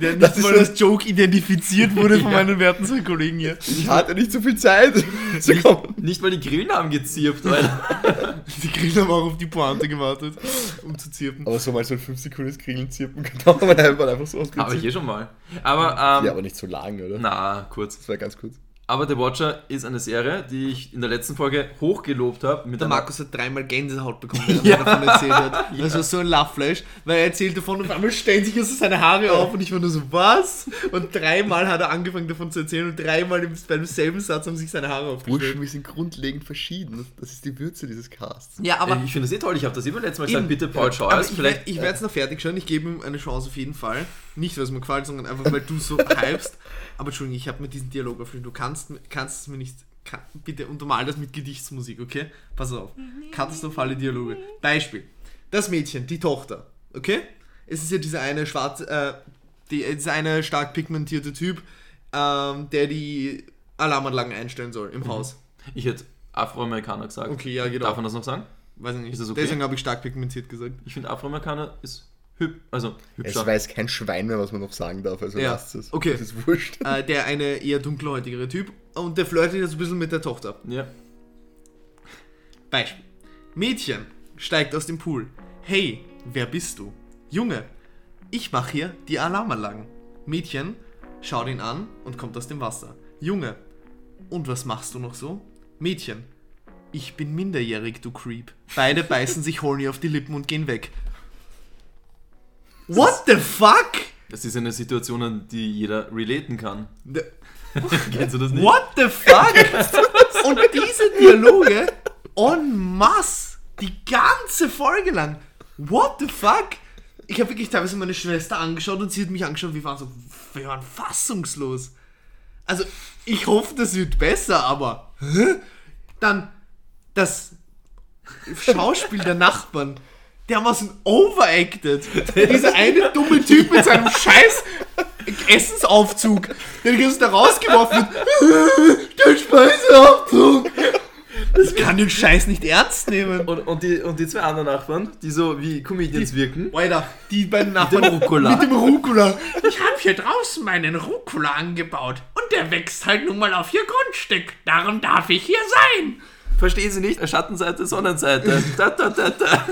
Der Das nicht ist mal als Joke identifiziert wurde von meinen werten zwei Kollegen hier. Ich hatte nicht so viel Zeit zu kommen. Nicht mal die Grillen haben gezirpt, Alter. Die Griller haben auch auf die Pointe gewartet, um zu zirpen. Aber so mal so ein 5 Sekunden Grillen zirpen kann man einfach, einfach so aus Habe ich eh schon mal. Aber, ähm, Ja, aber nicht so lang, oder? na, kurz. Das war ganz kurz. Aber The Watcher ist eine Serie, die ich in der letzten Folge hochgelobt habe. Mit Der einer- Markus hat dreimal Gänsehaut bekommen, Ja. er davon erzählt hat. Das war so ein Lachflash, weil er erzählt davon und auf einmal stellen sich also seine Haare auf und ich war nur so, was? Und dreimal hat er angefangen davon zu erzählen und dreimal im, beim selben Satz haben sich seine Haare aufgestellt. Burschen, wir sind grundlegend verschieden. Das ist die Würze dieses Casts. Ja, aber ich finde es eh toll, ich habe das immer letztes Mal gesagt, bitte Paul Schau erst, ich, vielleicht. ich werde es noch fertig schauen. Ich gebe ihm eine Chance auf jeden Fall. Nicht, weil es mir gefällt, sondern einfach, weil du so hypst. Aber Entschuldigung, ich habe mir diesen Dialog aufgeschrieben. Du kannst, kannst es mir nicht. Kann, bitte untermal das mit Gedichtsmusik, okay? Pass auf. Katastrophale Dialoge. Beispiel. Das Mädchen, die Tochter, okay? Es ist ja dieser eine schwarze, äh, die, dieser eine stark pigmentierte Typ, ähm, der die Alarmanlagen einstellen soll im Haus. Ich hätte Afroamerikaner gesagt. Okay, ja, genau. Darf man das noch sagen? Weiß ich nicht. Ist das okay? Deswegen habe ich stark pigmentiert gesagt. Ich finde Afroamerikaner ist hüb also Es hübscher. weiß kein Schwein mehr, was man noch sagen darf, also Ja, lasst es. okay. Das ist wurscht. äh, der eine eher dunkelhäutigere Typ und der flirtet jetzt ein bisschen mit der Tochter. Ja. Beispiel. Mädchen steigt aus dem Pool. Hey, wer bist du? Junge, ich mache hier die Alarmanlagen. Mädchen schaut ihn an und kommt aus dem Wasser. Junge, und was machst du noch so? Mädchen, ich bin minderjährig, du Creep. Beide beißen sich horny auf die Lippen und gehen weg. What the fuck? Das ist eine Situation, an die jeder relaten kann. Kennst du das nicht? What the fuck? Und diese Dialoge en masse, die ganze Folge lang. What the fuck? Ich habe wirklich teilweise meine Schwester angeschaut und sie hat mich angeschaut, wir waren so, wir waren fassungslos. Also, ich hoffe, das wird besser, aber hä? dann das Schauspiel der Nachbarn, dermaßen overacted. Dieser eine dumme Typ mit seinem scheiß Essensaufzug, der die Zeit da rausgeworfen wird. Der Speiseaufzug. Das kann den Scheiß nicht ernst nehmen. Und, und, die, und die zwei anderen Nachbarn, die so wie Comedians wirken. Alter, die beiden Nachbarn dem Rucola. mit dem Rucola. Ich habe hier draußen meinen Rucola angebaut und der wächst halt nun mal auf ihr Grundstück. Darum darf ich hier sein. Verstehen Sie nicht? Schattenseite, Sonnenseite. Da, da, da, da.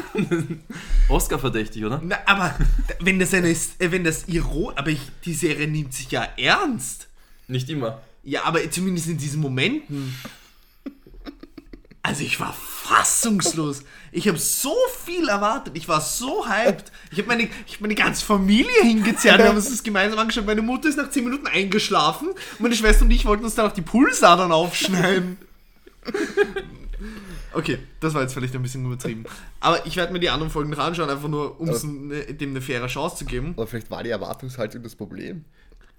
Oscar verdächtig, oder? Na, aber wenn das eine, ist- äh, wenn das Iro, aber ich, die Serie nimmt sich ja ernst. Nicht immer. Ja, aber zumindest in diesen Momenten. Also ich war fassungslos. Ich habe so viel erwartet. Ich war so hyped. Ich habe meine, ich hab meine ganze Familie hingezerrt. Wir haben uns das gemeinsam angeschaut. Meine Mutter ist nach 10 Minuten eingeschlafen. Meine Schwester und ich wollten uns dann auch die Pulsadern aufschneiden. Okay, das war jetzt vielleicht ein bisschen übertrieben. Aber ich werde mir die anderen Folgen noch anschauen, einfach nur, um es ne, dem eine faire Chance zu geben. Aber vielleicht war die Erwartungshaltung das Problem.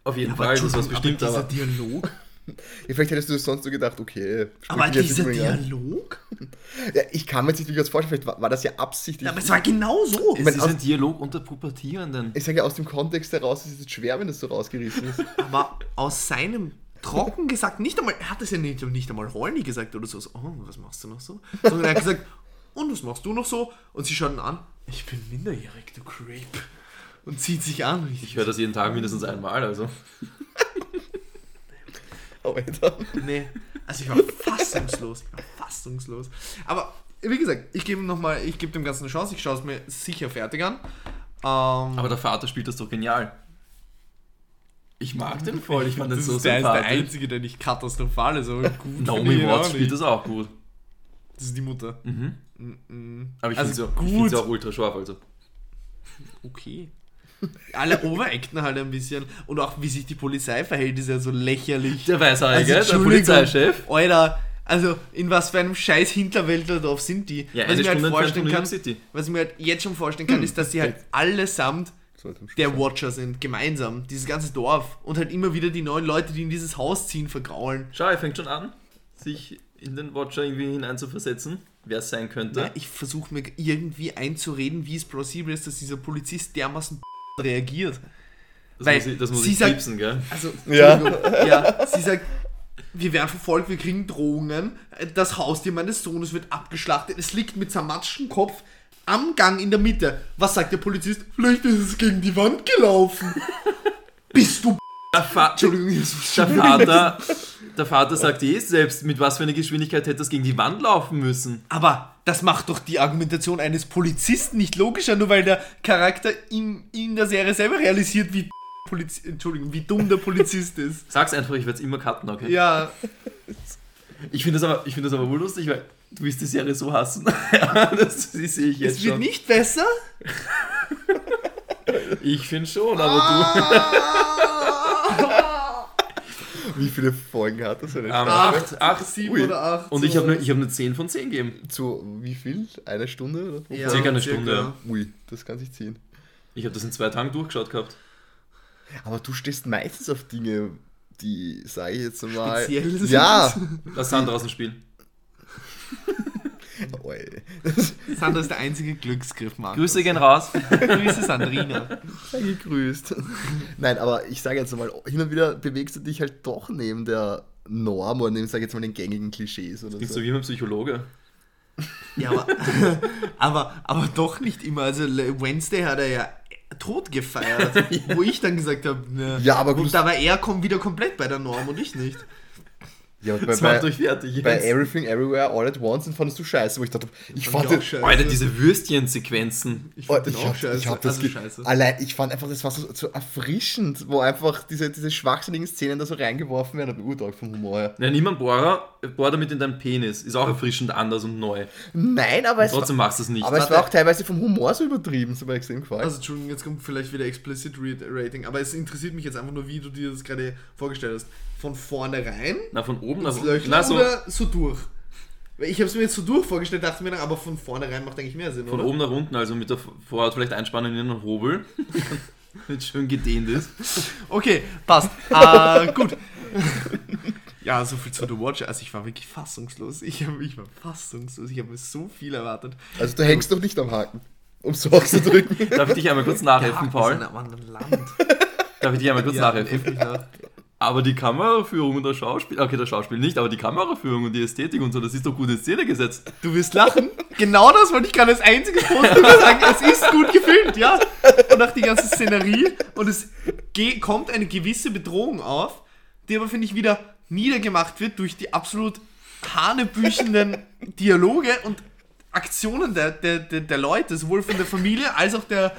Auf jeden Fall, das was bestimmt, aber dieser Dialog. Ja, vielleicht hättest du sonst so gedacht, okay. Aber dieser. Dialog? Ja, ich kann mir jetzt nicht wirklich vorstellen, vielleicht war, war das ja absichtlich. Ja, aber es war genau so. Es meine, ist aus- ein Dialog unter Pubertierenden. ich sage ja aus dem Kontext heraus, ist es jetzt schwer, wenn das so rausgerissen ist. Aber aus seinem trocken gesagt, nicht einmal, er hat es ja nicht, nicht einmal horny gesagt oder so, so, oh, was machst du noch so? Sondern er hat gesagt, und was machst du noch so? Und sie schauen ihn an, ich bin minderjährig, du Creep. Und zieht sich an. Und Ich höre das jeden Tag mindestens einmal, also. Oh, Alter. Nee, also ich war fassungslos, ich war fassungslos. Aber wie gesagt, ich gebe noch mal, ich gebe dem Ganzen eine Chance. Ich schaue es mir sicher fertig an. Ähm, Aber der Vater spielt das doch genial. Ich mag den voll, ich fand den das so ist der, ist der sympathisch. einzige, der nicht katastrophal ist, aber gut. Naomi Watts spielt das auch gut. Das ist die Mutter. Mhm. Mhm. Aber ich Also finde sie gut. auch, auch ultra scharf. Also. Okay. Alle overacten halt ein bisschen. Und auch wie sich die Polizei verhält, ist ja so lächerlich. Der Weißhaarige, der Entschuldigung, Polizeichef. Alter, also in was für einem scheiß Hinterwäldlerdorf sind die? Ja, was ich mir halt vorstellen kann, was ich mir halt jetzt schon vorstellen kann, ist, dass sie halt allesamt. Der Watcher sind, gemeinsam, dieses ganze Dorf und halt immer wieder die neuen Leute, die in dieses Haus ziehen, vergraulen. Schau, er fängt schon an, sich in den Watcher irgendwie hineinzuversetzen, wer es sein könnte. Na, ich versuche mir irgendwie einzureden, wie es plausibel ist, dass dieser Polizist dermaßen reagiert. das weil muss ich, das muss sie ich sagt- piepsen, gell? Also, Ja. Ja, sie sagt, wir werden verfolgt, wir kriegen Drohungen, das Haustier meines Sohnes wird abgeschlachtet, es liegt mit zermatschtem Kopf am Gang in der Mitte. Was sagt der Polizist? Vielleicht ist es gegen die Wand gelaufen. Bist du Der, Fa Entschuldigung, Jesus. der, Vater, der Vater sagt eh selbst, mit was für einer Geschwindigkeit hätte das gegen die Wand laufen müssen. Aber das macht doch die Argumentation eines Polizisten nicht logischer, nur weil der Charakter in, in der Serie selber realisiert, wie Poliz Entschuldigung, wie dumm der Polizist ist. Sag's einfach, ich werde es immer cutten, okay? Ja, Ich finde das, aber- ich find das aber wohl lustig, weil du wirst die Serie so hassen. Das, das sehe ich jetzt es wird schon. nicht besser. Ich finde schon, aber Wie viele Folgen hat das? Du. Ähm, Staffel? acht, acht, Sieben Ui. oder acht. Und ich habe eine, hab eine 10 von 10 gegeben. Zu wie viel? Eine Stunde? Oder? Ja, circa eine Stunde. Ui, das kann sich ziehen. Ich habe das in zwei Tagen durchgeschaut gehabt. Aber du stehst meistens auf Dinge, die, sage ich jetzt mal. Speziell sind. Ja! Lass Sandra aus dem Spiel. Oh. Sandra ist der einzige Glücksgriff, Mann. Grüße gehen raus. Grüße Sandrina. Sei gegrüßt. Nein, aber ich sage jetzt mal, hin und wieder bewegst du dich halt doch neben der Norm oder neben, sag ich jetzt mal, den gängigen Klischees oder Klingt so. so wie ein Psychologe. Ja, aber, aber, aber doch nicht immer. Also Wednesday hat er ja tot gefeiert, wo ich dann gesagt habe, ne, Ja, aber und gut. da war er wieder komplett bei der Norm und ich nicht. Ja, bei, Das macht bei, euch fertig bei jetzt. Everything Everywhere All at Once den fandest du scheiße, wo ich dachte, ich Fand fand, ich auch den- scheiße. Alter, diese Würstchensequenzen. Ich Oh, fand den ich auch hab, scheiße. ich hab das also scheiße. Allein, ich fand einfach, das war so, so erfrischend, wo einfach diese, diese schwachsinnigen Szenen da so reingeworfen werden, aber urteil vom Humor her. Ja, niemand Bohrer, bohr damit in deinen Penis. Ist auch erfrischend anders und neu. Nein, aber es, Trotzdem war, machst du es nicht. aber es war auch teilweise vom Humor so übertrieben, so war extrem gefallen. Also Entschuldigung, jetzt kommt vielleicht wieder Explicit Rating, aber es interessiert mich jetzt einfach nur, wie du dir das gerade vorgestellt hast. Von vornherein Na, von oben nach unten. Na, so oder so durch? Ich habe es mir jetzt so durch vorgestellt, dachte mir dann, aber von vornherein macht eigentlich mehr Sinn, von oder? oben nach unten, also mit der Vorhaut vielleicht einspannen in einen Hobel. Damit schön gedehnt ist. Okay, passt. Ah, gut. Ja, so viel zu The Watcher. Also ich war wirklich fassungslos. Ich, hab, ich war fassungslos. Ich habe mir so viel erwartet. Also du hängst doch nicht am Haken, um so auszudrücken. Darf ich dich einmal kurz nachhelfen, Ja, Paul? sind in einem anderen Land. Darf ich dich einmal kurz Ja, nachhelfen? nach. Aber die Kameraführung und das Schauspiel, okay, das Schauspiel nicht, aber die Kameraführung und die Ästhetik und so, das ist doch gut in Szene gesetzt. Du wirst lachen. Genau das wollte ich gerade als einziges Positive sagen. Es ist gut gefilmt, ja. Und auch die ganze Szenerie. Und es kommt eine gewisse Bedrohung auf, die aber, finde ich, wieder niedergemacht wird durch die absolut hanebüchenden Dialoge und Aktionen der, der, der, der Leute, sowohl von der Familie als auch der,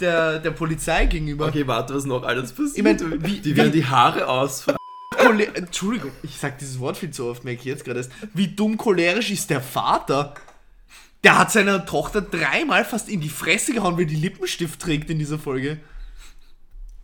der, der Polizei gegenüber. Okay, warte, was noch alles passiert. Ich mein, wie- die werden die Haare aus. Chole Entschuldigung, ich sag dieses Wort viel zu oft, merke ich jetzt gerade erst. Wie dumm cholerisch ist der Vater? Der hat seiner Tochter dreimal fast in die Fresse gehauen, weil die Lippenstift trägt in dieser Folge.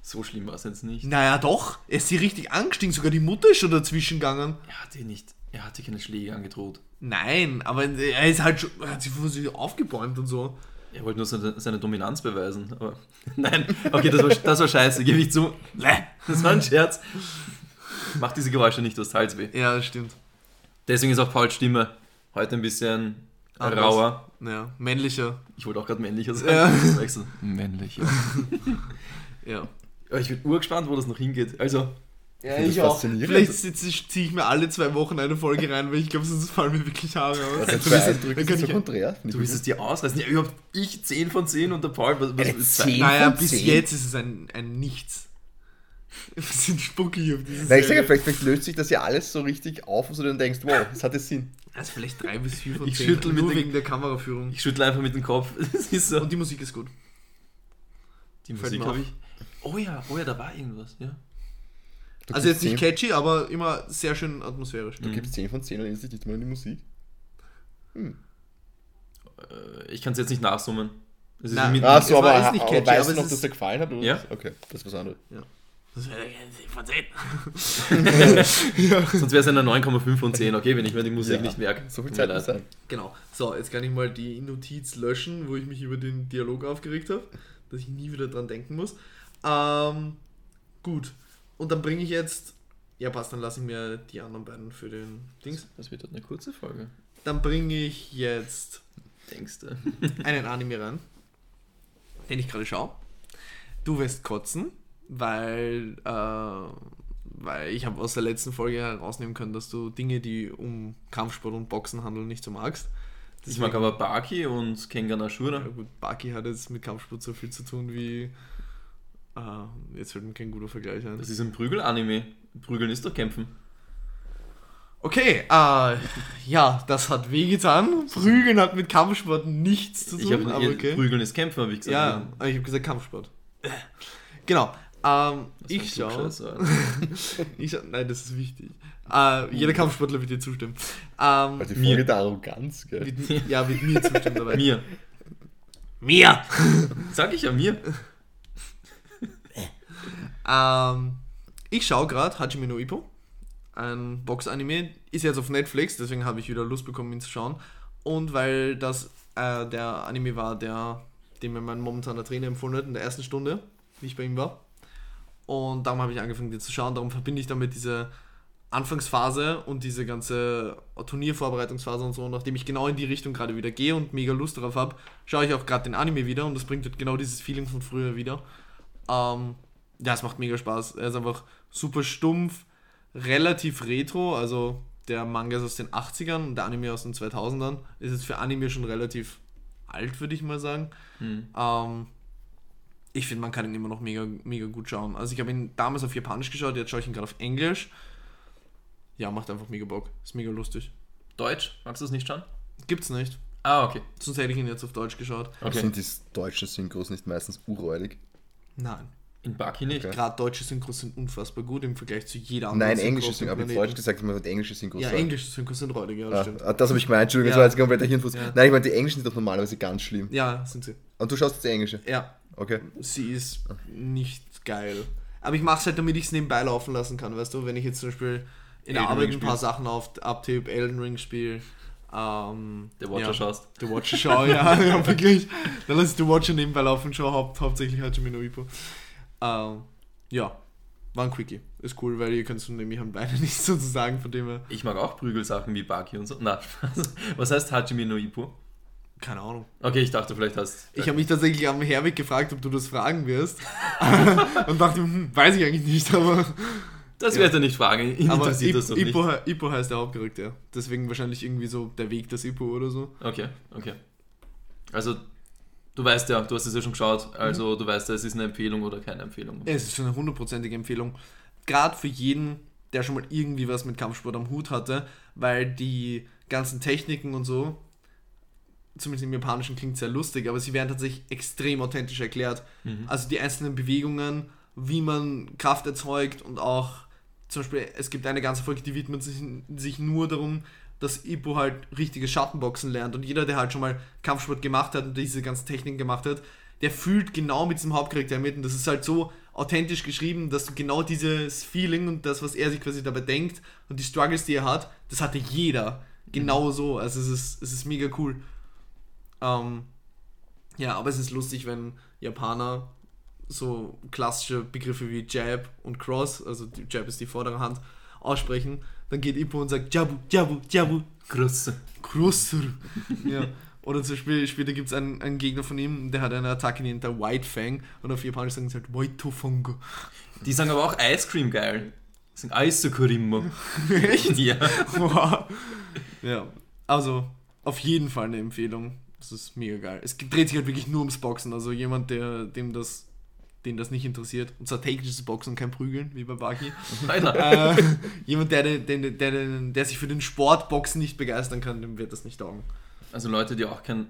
So schlimm war es jetzt nicht. Naja, doch. Er ist sie richtig angestiegen. Sogar die Mutter ist schon dazwischen gegangen. Er hat ihr nicht, er hat ihr keine Schläge angedroht. Nein, aber er ist halt schon, er hat sich von sich aufgebäumt und so. Er wollte nur seine, seine Dominanz beweisen. Aber nein, okay, das war, das war scheiße, gebe ich zu. Das war ein Scherz. Mach diese Geräusche nicht, du hast Halsweh. Ja, das stimmt. Deswegen ist auch Pauls Stimme heute ein bisschen Anders. rauer. Ja, männlicher. Ich wollte auch gerade männlicher sagen. Ja. Das männlicher. Ja. Ich bin urgespannt, wo das noch hingeht. Also, Ja, das faszinierend. Vielleicht ziehe ich mir alle zwei Wochen eine Folge rein, weil ich glaube, sonst fallen mir wirklich Haare aus. Also Du so ich- konträr. ich willst es dir ausreißen. Ja, überhaupt ich 10 von 10 und der Paul, was, was Eine ist 10? Naja, von bis 10? jetzt ist es ein, ein Nichts. Wir sind spuckig auf diese Na, ich sage, vielleicht, vielleicht löst sich das ja alles so richtig auf, wo du dann denkst, wow, das hat jetzt Sinn. Also vielleicht drei bis vier von Ich zehn. schüttel mit nur den- wegen der Kameraführung. Ich schüttle einfach mit dem Kopf. Das ist so. Und die Musik ist gut. Die fällt Musik habe ich. Oh ja, oh ja, da war irgendwas, ja. Du Also jetzt nicht 10 catchy, aber immer sehr schön atmosphärisch. Du gibst 10 von 10 und erinnerst dich nicht mal an die Musik. Äh, Ich kann es jetzt nicht nachsummen. Es ist Na, mit, Ach es so, war aber, jetzt nicht aber catchy, weißt aber du es noch, ist- dass dir gefallen hat? Oder Ja. Okay, das ist was anderes. Das wäre von zehn. sonst wäre es eine 9,5 von 10, okay, wenn ich mir die Musik Ja, nicht merke. So viel Zeit muss sein. Genau. So, jetzt kann ich mal die Notiz löschen, wo ich mich über den Dialog aufgeregt habe, dass ich nie wieder dran denken muss. Ähm, gut. Und dann bringe ich jetzt. Ja, passt, dann lasse ich mir die anderen beiden für den Dings. Das wird eine kurze Folge. Dann bringe ich jetzt Denkst du? einen Anime rein, den ich gerade schaue. Du wirst kotzen, weil, äh, weil ich habe aus der letzten Folge herausnehmen können, dass du Dinge, die um Kampfsport und Boxen handeln, nicht so magst. Ich mag aber Baki und Kengan Ashura. Ja gut, Baki hat jetzt mit Kampfsport so viel zu tun wie. Äh, jetzt fällt mir kein guter Vergleich ein. Das ist ein Prügel-Anime. Prügeln ist doch Kämpfen. Okay, äh, ja, das hat wehgetan. Prügeln hat mit Kampfsport nichts zu Ich tun, habe aber okay. Prügeln ist Kämpfen, habe ich gesagt. Ja, aber ich habe gesagt Kampfsport. Genau. Ähm, ich schaue. Ich schau, nein, das ist wichtig. Äh, jeder Kampfsportler wird dir zustimmen. Ähm, Weil die Mir. Der Arroganz, gell? wird, ja, wird mir zustimmen dabei. Mir. Mir! Sag ich ja mir. Ähm, ich schaue gerade Hajime no Ippo, ein Box-Anime, ist jetzt auf Netflix, deswegen habe ich wieder Lust bekommen, ihn zu schauen. Und weil das äh, der Anime war, der, den mir mein momentaner Trainer empfohlen hat in der ersten Stunde, wie ich bei ihm war. Und darum habe ich angefangen, den zu schauen. Darum verbinde ich damit diese Anfangsphase und diese ganze Turniervorbereitungsphase und so. Nachdem ich genau in die Richtung gerade wieder gehe und mega Lust darauf habe, schaue ich auch gerade den Anime wieder und das bringt halt genau dieses Feeling von früher wieder. Ähm, ja, es macht mega Spaß. Er ist einfach super stumpf, relativ retro. Also der Manga ist aus den 80ern und der Anime aus den 2000ern. Ist jetzt für Anime schon relativ alt, würde ich mal sagen. Hm. Ähm, ich finde, man kann ihn immer noch mega, mega gut schauen. Also ich habe ihn damals auf Japanisch geschaut, jetzt schaue ich ihn gerade auf Englisch. Ja, macht einfach mega Bock. Ist mega lustig. Deutsch? Magst du es nicht schauen? Gibt's nicht. Ah, okay. Sonst hätte ich ihn jetzt auf Deutsch geschaut. okay. Sind die deutschen Synchros nicht meistens uräudig? Nein. In Baki nicht. Okay. Gerade deutsche Synchros sind unfassbar gut im Vergleich zu jeder anderen Nein, englische Synchros. Aber jetzt Planeten. Deutsch gesagt, man hat englische Synchros. Ja, englische Synchros sind räudig, ja, das Ah, stimmt. ah, das habe ich gemeint, Entschuldigung, das Ja. war jetzt kompletter Hirnfuß. Ja. Nein, ich meine, die Englischen sind doch normalerweise ganz schlimm. Ja, sind sie. Und du schaust jetzt die Englische. Ja, Okay. sie ist nicht geil. Aber ich mache es halt, damit ich es nebenbei laufen lassen kann, weißt du? Wenn ich jetzt zum Beispiel in der Arbeit ein paar. Sachen auf abtipp, Elden Ring spiele, ähm, Der Watcher ja, schaust. The Watcher schau, ja, ja, wirklich. Dann lasse ich The Watcher nebenbei laufen und schaue haupt, hauptsächlich Hajime no Ippo. Ähm, ja, war ein Quickie. Ist cool, weil ihr könnt es nämlich an beide nicht sozusagen, von dem her, Ich mag auch Prügelsachen wie Baki und so. Na. Was heißt Hajime no Ippo? keine Ahnung. Okay, ich dachte, vielleicht hast Ich habe mich tatsächlich am Herweg gefragt, ob du das fragen wirst. und dachte, hm, weiß ich eigentlich nicht, aber. Das Ja. wird er nicht fragen. Ihn Aber interessiert Ip, das doch nicht. Ippo, he- Ippo heißt der Hauptcharakter. Deswegen wahrscheinlich irgendwie so der Weg des Ippo oder so. Okay, okay. Also, du weißt ja, du hast es ja schon geschaut, also du weißt ja, es ist eine Empfehlung oder keine Empfehlung. Es ist eine hundertprozentige Empfehlung. Gerade für jeden, der schon mal irgendwie was mit Kampfsport am Hut hatte, weil die ganzen Techniken und so, zumindest im Japanischen klingt sehr lustig, aber sie werden tatsächlich extrem authentisch erklärt. Also die einzelnen Bewegungen, wie man Kraft erzeugt und auch zum Beispiel, es gibt eine ganze Folge, die widmet sich, sich nur darum, dass Ippo halt richtiges Schattenboxen lernt und jeder, der halt schon mal Kampfsport gemacht hat und diese ganzen Techniken gemacht hat, der fühlt genau mit diesem Hauptcharakter mit und das ist halt so authentisch geschrieben, dass du genau dieses Feeling und das, was er sich quasi dabei denkt und die Struggles, die er hat, das hatte jeder. Genau so. Also es ist, es ist mega cool. Ähm, ja, aber es ist lustig, wenn Japaner so klassische Begriffe wie Jab und Cross, also Jab ist die vordere Hand, aussprechen. Dann geht Ippo und sagt Jabu, Jabu, Jabu, Groß. Crosser. ja. Oder zum Beispiel, später gibt es einen, einen Gegner von ihm, der hat eine Attacke, die nennt er White Fang und auf Japanisch sagen sie halt White Fango. Die sagen aber auch Ice Cream geil. Die sagen Eisukurimo. Echt? Ja. Wow. ja, also auf jeden Fall eine Empfehlung. Das ist mega geil. Es dreht sich halt wirklich nur ums Boxen. Also jemand, der dem das, den das nicht interessiert. Und zwar tägliches Boxen und kein Prügeln, wie bei Baki. Äh, jemand, der, den, den, der, den, der sich für den Sport Boxen nicht begeistern kann, dem wird das nicht taugen. Also Leute, die auch kein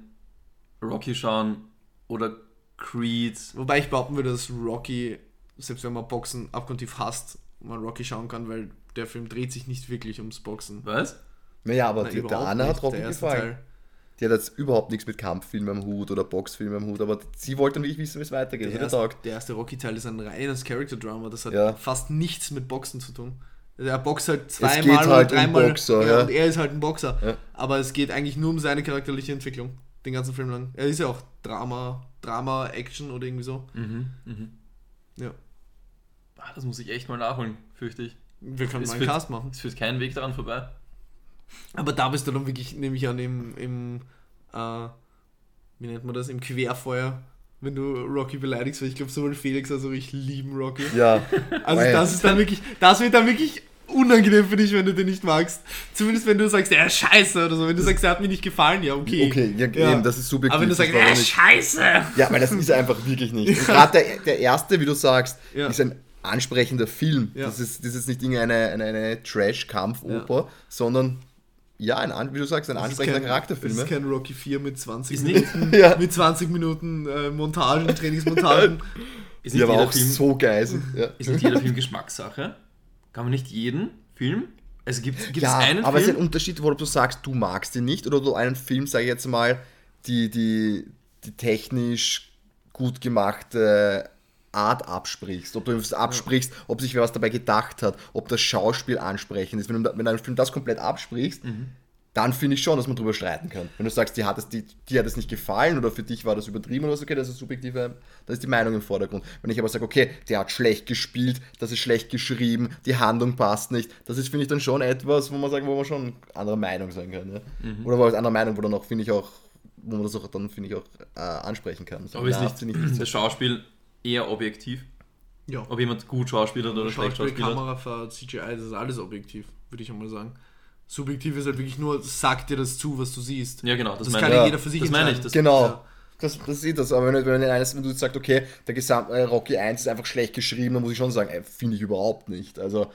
Rocky schauen oder Creed. Wobei ich behaupten würde, dass Rocky, selbst wenn man Boxen abgrundtief hasst, man Rocky schauen kann, weil der Film dreht sich nicht wirklich ums Boxen. Was? Naja, aber die, der überhaupt Anna nicht, hat Rocky der erste gefallen. Teil. Die hat jetzt überhaupt nichts mit Kampffilmen am Hut oder Boxfilmen am Hut, aber sie wollte wirklich wissen, wie es weitergeht. Der erste, der erste Rocky-Teil ist ein reines Character-Drama, das hat Ja. fast nichts mit Boxen zu tun. Er boxt halt zweimal oder halt um dreimal Boxer, ja, ja. und er ist halt ein Boxer. Ja. Aber es geht eigentlich nur um seine charakterliche Entwicklung, den ganzen Film lang. Er ist ja auch Drama, Drama, Action oder irgendwie so. Mhm, mhm. Ja. Ah, das muss ich echt mal nachholen, fürchte ich. Wir können Es mal einen wird- Cast machen. Es führt keinen Weg daran vorbei. Aber da bist du dann wirklich, nehme ich an, im, im äh, wie nennt man das, im Querfeuer, wenn du Rocky beleidigst, weil ich glaube, sowohl Felix als auch ich lieben Rocky. Ja, Also Weil- das ist dann wirklich, das wird dann wirklich unangenehm für dich, wenn du den nicht magst. Zumindest wenn du sagst, er ist scheiße oder so. Wenn du sagst, er hat mir nicht gefallen, ja, okay. okay, ja, Eben, das ist subjektiv. Aber wenn du sagst, er ist scheiße. Ja, weil das ist er einfach wirklich nicht. Und Gerade der, der erste, wie du sagst, Ja. ist ein ansprechender Film. Ja. Das, ist, das ist nicht irgendeine eine, eine Trash-Kampfoper, sondern ja, ein, wie du sagst, ein Das ansprechender kein- Charakterfilm. Das ist ja. kein Rocky 4 mit 20 Ist nicht- Minuten, Ja. mit 20 Minuten äh, Montagen, Trainingsmontagen. Ist nicht, aber jeder auch Film, so geil. Ja, ist nicht jeder Film Geschmackssache? Kann man nicht jeden Film? Also gibt es ja einen aber es ist ein Film? Unterschied, wo du sagst, du magst ihn nicht oder du einen Film, sage ich jetzt mal, die, die, die technisch gut gemachte Art absprichst, ob du es absprichst, ob sich wer was dabei gedacht hat, ob das Schauspiel ansprechend ist. Wenn du wenn ein Film das komplett absprichst, Mhm. dann finde ich schon, dass man darüber streiten kann. Wenn du sagst, dir hat, es, die, dir hat es nicht gefallen oder für dich war das übertrieben oder so, okay, das ist subjektive, da ist die Meinung im Vordergrund. Wenn ich aber sage, okay, der hat schlecht gespielt, das ist schlecht geschrieben, die Handlung passt nicht, das ist, finde ich, dann schon etwas, wo man sagen, wo man schon anderer Meinung sein kann. Ja? Mhm. Oder wo als anderer Meinung, wo dann auch, finde ich auch, wo man das auch dann, finde ich, auch äh, ansprechen kann. So, Aber ist na, nicht, ich nicht so. das Schauspiel eher objektiv? Ja. Ob jemand gut schauspielert oder schlecht Schauspiel, schauspielert? Kamerafahrt, CGI, das ist alles objektiv, würde ich einmal sagen. Subjektiv ist halt wirklich nur, sagt dir das zu, was du siehst. Ja, genau, das, Das meine kann ja jeder für sich das meine ich, das- Genau. Ja. Das, das ist das, aber wenn, wenn, eines, wenn du sagst, okay, der gesamte äh, Rocky 1 ist einfach schlecht geschrieben, dann muss ich schon sagen, ey, finde ich überhaupt nicht. Also,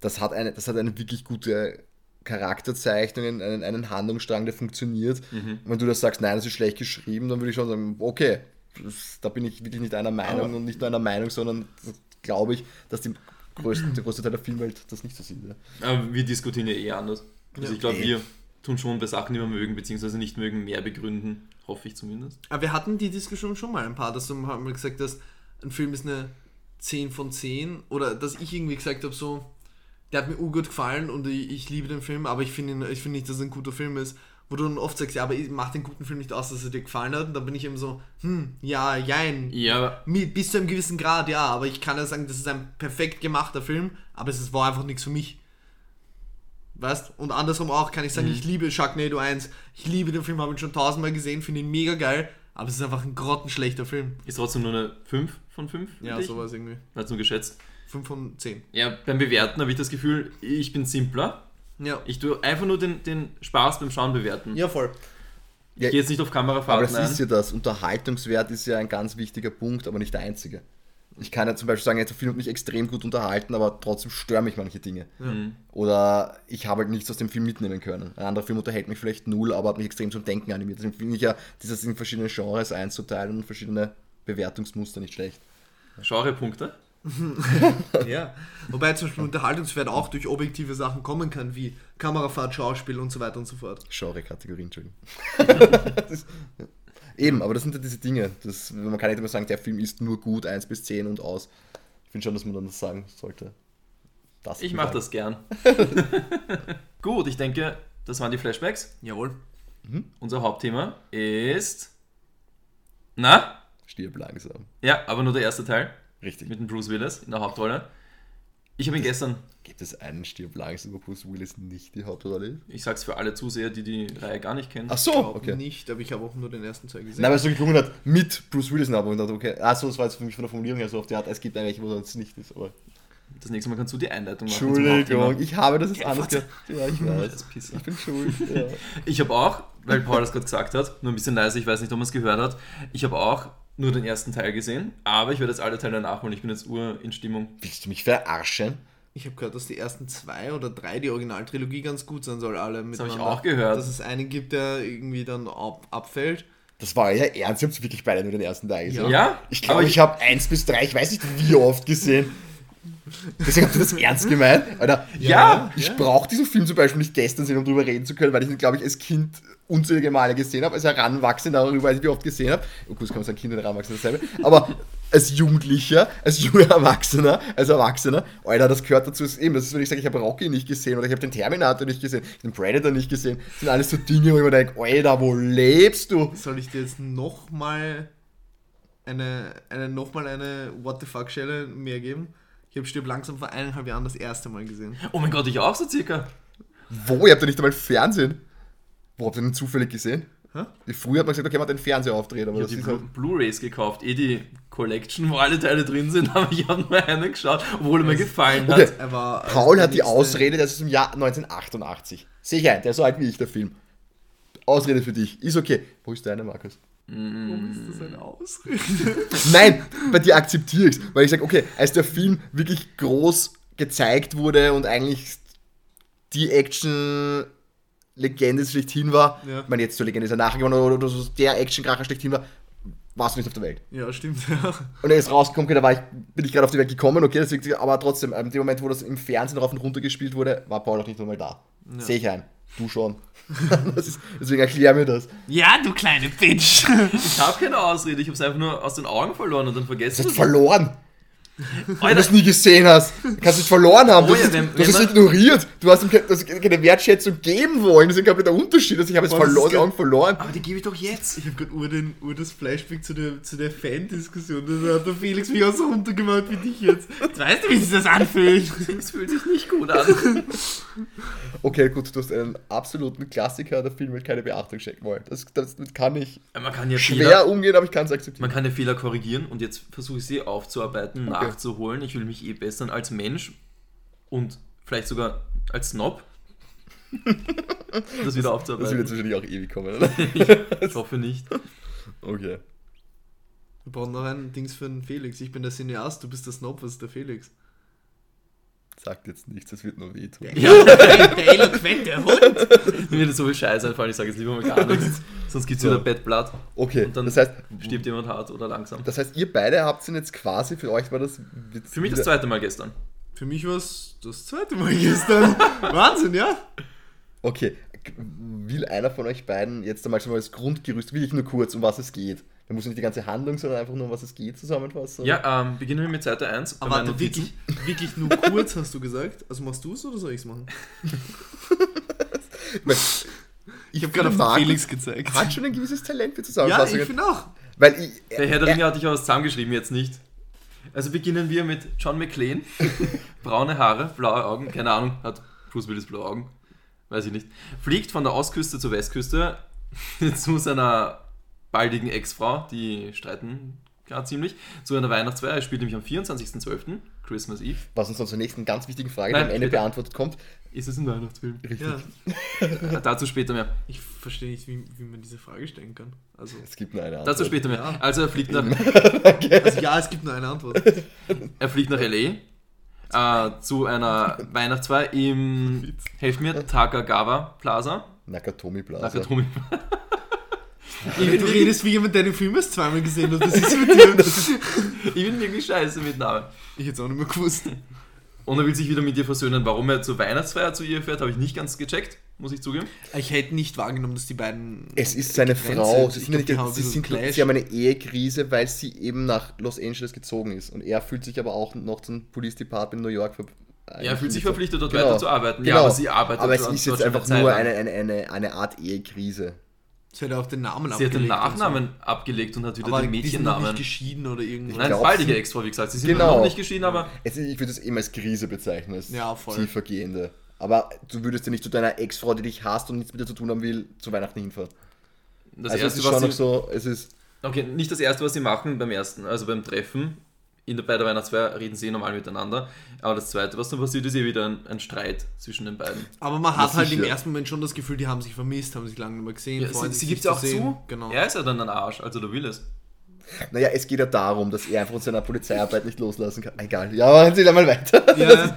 das hat eine, das hat eine wirklich gute Charakterzeichnung, einen, einen Handlungsstrang, der funktioniert. Mhm. Und wenn du das sagst, nein, das ist schlecht geschrieben, dann würde ich schon sagen, okay, das, da bin ich wirklich nicht einer Meinung Aber- und nicht nur einer Meinung, sondern glaube ich, dass die größte, der größte Teil der Filmwelt das nicht so sieht. Ja. Aber wir diskutieren ja eh anders. Also Ja. ich glaube, Eh. wir tun schon bei Sachen, die wir mögen, beziehungsweise nicht mögen, mehr begründen. Hoffe ich zumindest. Aber wir hatten die Diskussion schon mal ein paar, dass du haben wir gesagt, dass ein Film ist eine 10 von 10 oder dass ich irgendwie gesagt habe, so, der hat mir urgut gefallen und ich, ich liebe den Film, aber ich finde ihn- ich finde nicht, dass es ein guter Film ist. Wo du dann oft sagst, ja, aber ich mach den guten Film nicht aus, dass er dir gefallen hat. Und dann bin ich eben so, hm, ja, jein. Ja, Bis zu einem gewissen Grad, ja, aber ich kann ja sagen, das ist ein perfekt gemachter Film, aber es war einfach nichts für mich. Weißt? Und andersrum auch kann ich sagen, ich liebe Sharknado 1, ich liebe den Film, habe ihn schon tausendmal gesehen, finde ihn mega geil, aber es ist einfach ein grottenschlechter Film. ist trotzdem nur eine 5 von 5. Ja, sowas irgendwie. Hat nur geschätzt. 5 von 10. Ja, beim Bewerten habe ich das Gefühl, ich bin simpler. Ja. Ich tue einfach nur den, den Spaß beim Schauen bewerten. Ja, voll. Ich gehe jetzt nicht auf Aber Kamerafahrten das ein. ist ja das. Unterhaltungswert ist ja ein ganz wichtiger Punkt, aber nicht der einzige. Ich kann ja zum Beispiel sagen, jetzt der Film hat mich extrem gut unterhalten, aber trotzdem stören mich manche Dinge. Mhm. Oder ich habe halt nichts aus dem Film mitnehmen können. Ein anderer Film unterhält mich vielleicht null, aber hat mich extrem zum Denken animiert. Deswegen finde ich ja, dieses in verschiedene Genres einzuteilen und verschiedene Bewertungsmuster nicht schlecht. Genrepunkte. Ja. Wobei zum Beispiel Unterhaltungswert auch durch objektive Sachen kommen kann, wie Kamerafahrt, Schauspiel und so weiter und so fort. Genre-Kategorien, Entschuldigung. Ist- Eben, aber das sind ja diese Dinge. Das, man kann nicht immer sagen, der Film ist nur gut, 1 bis 10 und aus. Ich finde schon, dass man dann das sagen sollte. Das Ich mache das gern. Gut, ich denke, das waren die Flashbacks. Jawohl. Unser Hauptthema ist. Na? Stirb langsam. Ja, aber nur der erste Teil Richtig. mit dem Bruce Willis in der Hauptrolle. Ich habe ihn gestern, Gibt es einen Stirb langsam, wo Bruce Willis nicht die Hauptrolle ist? ich sag's für alle Zuseher, die die Reihe gar nicht kennen. Ach so, Glaub okay. Nicht, aber ich habe auch nur den ersten Teil gesehen. Nein, weil es so geklungen hat, mit Bruce Willis aber und dachte, okay, achso, das war jetzt für mich von der Formulierung her so auf die Art, es gibt einen, wo es nicht ist, aber. Das nächste Mal kannst du die Einleitung machen. Entschuldigung, ich habe das jetzt anders gehört. Ja, ich weiß. Ich bin schuld. Ja. Ich habe auch, weil Paul das gerade gesagt hat, nur ein bisschen leise, ich weiß nicht, ob man es gehört hat, ich habe auch nur den ersten Teil gesehen, aber ich werde jetzt alle Teile nachholen. Ich bin jetzt ur in Stimmung. Willst du mich verarschen? Ich habe gehört, dass die ersten zwei oder drei, die Originaltrilogie, ganz gut sein soll, alle Das habe ich auch gehört. Dass es einen gibt, der irgendwie dann ab, abfällt. Das war ja ernst, ihr habt wirklich beide nur den ersten Teil gesehen. Ja? Ich glaube, Aber ich habe eins bis drei, ich weiß nicht wie oft gesehen. Deswegen habt ihr das ernst gemeint? Alter, Ja, ich ja. brauche diesen Film zum Beispiel nicht gestern sehen, um drüber reden zu können, weil ich ihn, glaube ich, als Kind unzählige Male gesehen habe, als Heranwachsender darüber, weiß ich, wie oft gesehen habe. Oh, gut, kann man sagen, Kind und Heranwachsender dasselbe. Aber als Jugendlicher, als junger Erwachsener, als Erwachsener, Alter, das gehört dazu. Ist eben, das ist, wenn ich sage, ich habe Rocky nicht gesehen oder ich habe den Terminator nicht gesehen, den Predator nicht gesehen. Das sind alles so Dinge, wo ich mir denke, Alter, wo lebst du? Soll ich dir jetzt nochmal eine, eine, noch mal eine What the fuck Stelle mehr geben? Ich habe Stirb langsam vor eineinhalb Jahren das erste Mal gesehen. Oh mein Gott, ich auch so circa. Wo? Ihr habt ja nicht einmal Fernsehen. Wo habt ihr denn zufällig gesehen? Hä? Früher hat man gesagt, okay, man hat den Fernseher aufdreht, aber Ich habe die halt. Blu-Rays gekauft, eh die Collection, wo alle Teile drin sind, aber ich habe nur eine geschaut, obwohl er mir gefallen hat. Okay. Er war Paul hat die Ausrede, das ist im Jahr 1988. Sehe ich ein, der ist so alt wie ich, der Film. Ausrede für dich, ist okay. Wo ist deine, Markus? Warum ist das eine Ausrede? Nein, bei dir akzeptiere ich weil ich sage, okay, als der Film wirklich groß gezeigt wurde und eigentlich die Action-Legende schlechthin war, Ja. ich meine, jetzt zur Legende ist er nachher geworden, oder, oder so der Action-Kracher schlechthin war, warst du nicht auf der Welt. ja, stimmt. Ja. Und er ist rausgekommen, okay, da war ich, bin ich gerade auf die Welt gekommen, okay, deswegen, aber trotzdem, in dem Moment, wo das im Fernsehen rauf und runter gespielt wurde, war Paul auch nicht einmal da. Sehe ich ein. Du schon. das ist, deswegen erklär mir das. ja, du kleine Bitch. Ich habe keine Ausrede, ich habe es einfach nur aus den Augen verloren und dann Du vergessen. hast verloren. Weil du das nie gesehen hast. Du kannst es verloren haben. Du Oh ja, es- wenn- du hast wenn es ignoriert. Du hast ihm keine, du Wertschätzung geben wollen. Das ist ein der Unterschied. Also ich habe es verloren, verloren. aber die gebe ich doch jetzt. Ich habe gerade ur, den- ur das Flashback zu der, zu der Fan-Diskussion. Da hat der Felix mich auch so runtergemacht wie dich jetzt. Jetzt weißt du, wie sich das anfühlt. Das fühlt sich nicht gut an. Okay, gut, du hast einen absoluten Klassiker der Filme keine Beachtung schenken wollen. Das, das kann ich Man kann ja schwer Fehler, umgehen, aber ich kann es akzeptieren. man kann ja Fehler korrigieren und jetzt versuche ich sie aufzuarbeiten, nachzuholen. Ich will mich eh bessern als Mensch und vielleicht sogar als Snob. Das wieder Das wird aufzuarbeiten. jetzt wahrscheinlich auch ewig kommen, oder? Ich hoffe nicht. Okay. Wir brauchen noch ein Dings für den Felix. Ich bin der Cineast, du bist der Snob, was ist der Felix? Sagt jetzt nichts, das wird nur wehtun. Ja, der eloquente Hund. Mir wird so viel Scheiße einfallen, ich sage jetzt lieber mal gar nichts. Sonst gibt es So. wieder Bad Blood. Okay, Und dann das heißt, stirbt jemand hart oder langsam. das heißt, ihr beide habt ihn jetzt quasi, für euch war das... Für mich das zweite Mal gestern. Für mich war es das zweite Mal gestern. Wahnsinn, ja? Okay, will einer von euch beiden jetzt einmal schon mal das Grundgerüst, will ich nur kurz, um was es geht. Man muss nicht die ganze Handlung, sondern einfach nur, um was es geht, zusammenfassen. Ja, ähm, beginnen wir mit Seite 1. bei Aber warte, wirklich, wirklich nur kurz hast du gesagt. Also machst du es oder soll ich es machen? Ich habe gerade Felix gezeigt. hat schon ein gewisses Talent für Ja, Zusammenfassungen. ich finde auch. weil ich, Der Herr der Ringe hatte ich aber zusammengeschrieben, jetzt nicht. Also beginnen wir mit John McClane. Braune Haare, blaue Augen, keine Ahnung, hat Bruce Willis blaue Augen, weiß ich nicht. Fliegt von der Ostküste zur Westküste zu seiner baldigen Ex-Frau, die streiten gerade ziemlich, zu einer Weihnachtsfeier. Er spielt nämlich am 24.12., Christmas Eve. was uns dann zur nächsten ganz wichtigen Frage, Nein, die am Ende bitte. beantwortet kommt. Ist es ein Weihnachtsfilm? Richtig. Ja. Dazu später mehr. Ich verstehe nicht, wie, wie man diese Frage stellen kann. Also, Es gibt nur eine Antwort. Dazu später mehr. Ja. Also er fliegt nach, also ja, es gibt nur eine Antwort. er fliegt nach L.A. Äh, zu einer Weihnachtsfeier im, helft mir, Takagawa Plaza. Nakatomi Plaza. Nakatomi. Du redest wie jemand, der den Film erst zweimal gesehen hat. Das ist mit dir. Ich bin wirklich scheiße mit Namen. Ich hätte es auch nicht mehr gewusst. Und er will sich wieder mit ihr versöhnen. Warum er zur Weihnachtsfeier zu ihr fährt, habe ich nicht ganz gecheckt, muss ich zugeben. Ich hätte nicht wahrgenommen, dass die beiden. Es ist seine Frau. sind. Sie, Ich sind glaub, sie, sind, haben eine Ehekrise, weil sie eben nach Los Angeles gezogen ist. Und er fühlt sich aber auch noch zum Police Department in New York ver Er fühlt sich verpflichtet, dort Genau. weiterzuarbeiten. Genau. Ja, aber sie arbeitet Aber es dort- ist jetzt einfach nur eine, eine, eine, eine Art Ehekrise. Sie hat auch den Namen Sie hat den abgelegt und Nachnamen abgelegt und hat So. wieder Aber den die sind noch Mädchennamen. nicht geschieden oder irgendwas. Nein, sie- Ex-Frau, wie gesagt. Sie sind Genau. noch nicht geschieden, aber Es ist, ich würde es eben als Krise bezeichnen, als Ja, voll. tiefergehende. Aber du würdest ja nicht zu deiner Ex-Frau, die dich hasst und nichts mit dir zu tun haben will, zu Weihnachten hinfahren. das also es erste, ist schon was noch sie, so, es ist, Okay, nicht das erste, was sie machen beim ersten, also beim Treffen. In der, bei der Weihnachtsfeier reden sie eh normal miteinander. Aber das zweite, was dann passiert, ist eh wieder ein, ein Streit zwischen den beiden. Aber man hat Ja, halt im ersten Moment schon das Gefühl, die haben sich vermisst, haben sich lange nicht mehr gesehen. Ja, sie sie gibt ja auch sehen. zu. Genau. Er ist ja dann ein Arsch, also der will es. Naja, es geht ja darum, dass er einfach von seiner Polizeiarbeit nicht loslassen kann. Egal, ja, machen Sie da mal weiter. Ja,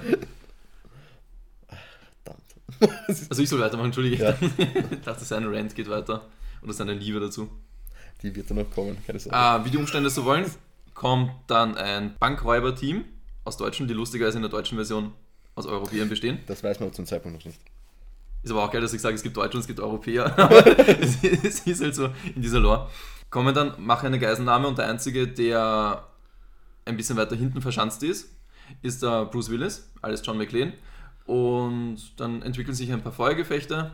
Verdammt. Also ich soll weitermachen, entschuldige. Ja. Ich dachte, sein Rant geht weiter. Oder seine Liebe dazu. Die wird dann noch kommen, keine Sorge. Ah, wie die Umstände so wollen, kommt dann ein Bankräuber-Team aus Deutschland, die lustigerweise in der deutschen Version aus Europäern bestehen. Das weiß man zum Zeitpunkt noch nicht. Ist aber auch geil, dass ich sage, es gibt Deutsche und es gibt Europäer. Aber es, es ist halt so in dieser Lore. Kommen dann, machen eine Geiselnahme und der Einzige, der ein bisschen weiter hinten verschanzt ist, ist der Bruce Willis, alles John McClane. Und dann entwickeln sich ein paar Feuergefechte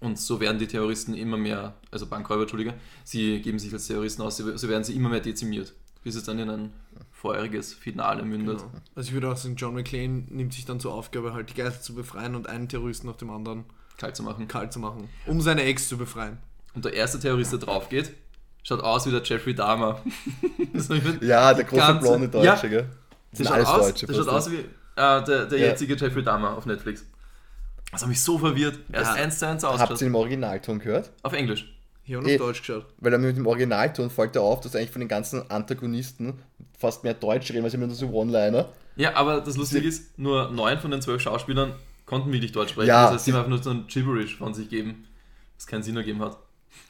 und so werden die Terroristen immer mehr, also Bankräuber, Entschuldige, sie geben sich als Terroristen aus, so werden sie immer mehr dezimiert, bis es dann in ein feuriges Finale mündet. genau. Also ich würde auch sagen, John McClane nimmt sich dann zur Aufgabe, halt die Geister zu befreien und einen Terroristen nach dem anderen Kalt zu machen. kalt zu machen, um seine Ex zu befreien. Und der erste Terrorist, der drauf geht, schaut aus wie der Jeffrey Dahmer. Ja, der große ganze- blonde Deutsche, Ja. gell? Das Der schaut, aus, Deutsche. der schaut aus wie äh, der, der Ja. jetzige Jeffrey Dahmer auf Netflix. Das hat mich so verwirrt. Er ist Ja. eins zu eins Habt ihr den Originalton gehört? Auf Englisch. Ich habe auf Eh. Deutsch geschaut. Weil er mit dem Originalton folgt er auf, dass eigentlich von den ganzen Antagonisten fast mehr Deutsch reden, als immer nur so One-Liner. Ja, aber das Lustige ist, nur neun von den zwölf Schauspielern konnten wirklich Deutsch sprechen. Ja, das heißt, sie sie- haben einfach nur so ein Gibberish von sich geben, was keinen Sinn ergeben hat.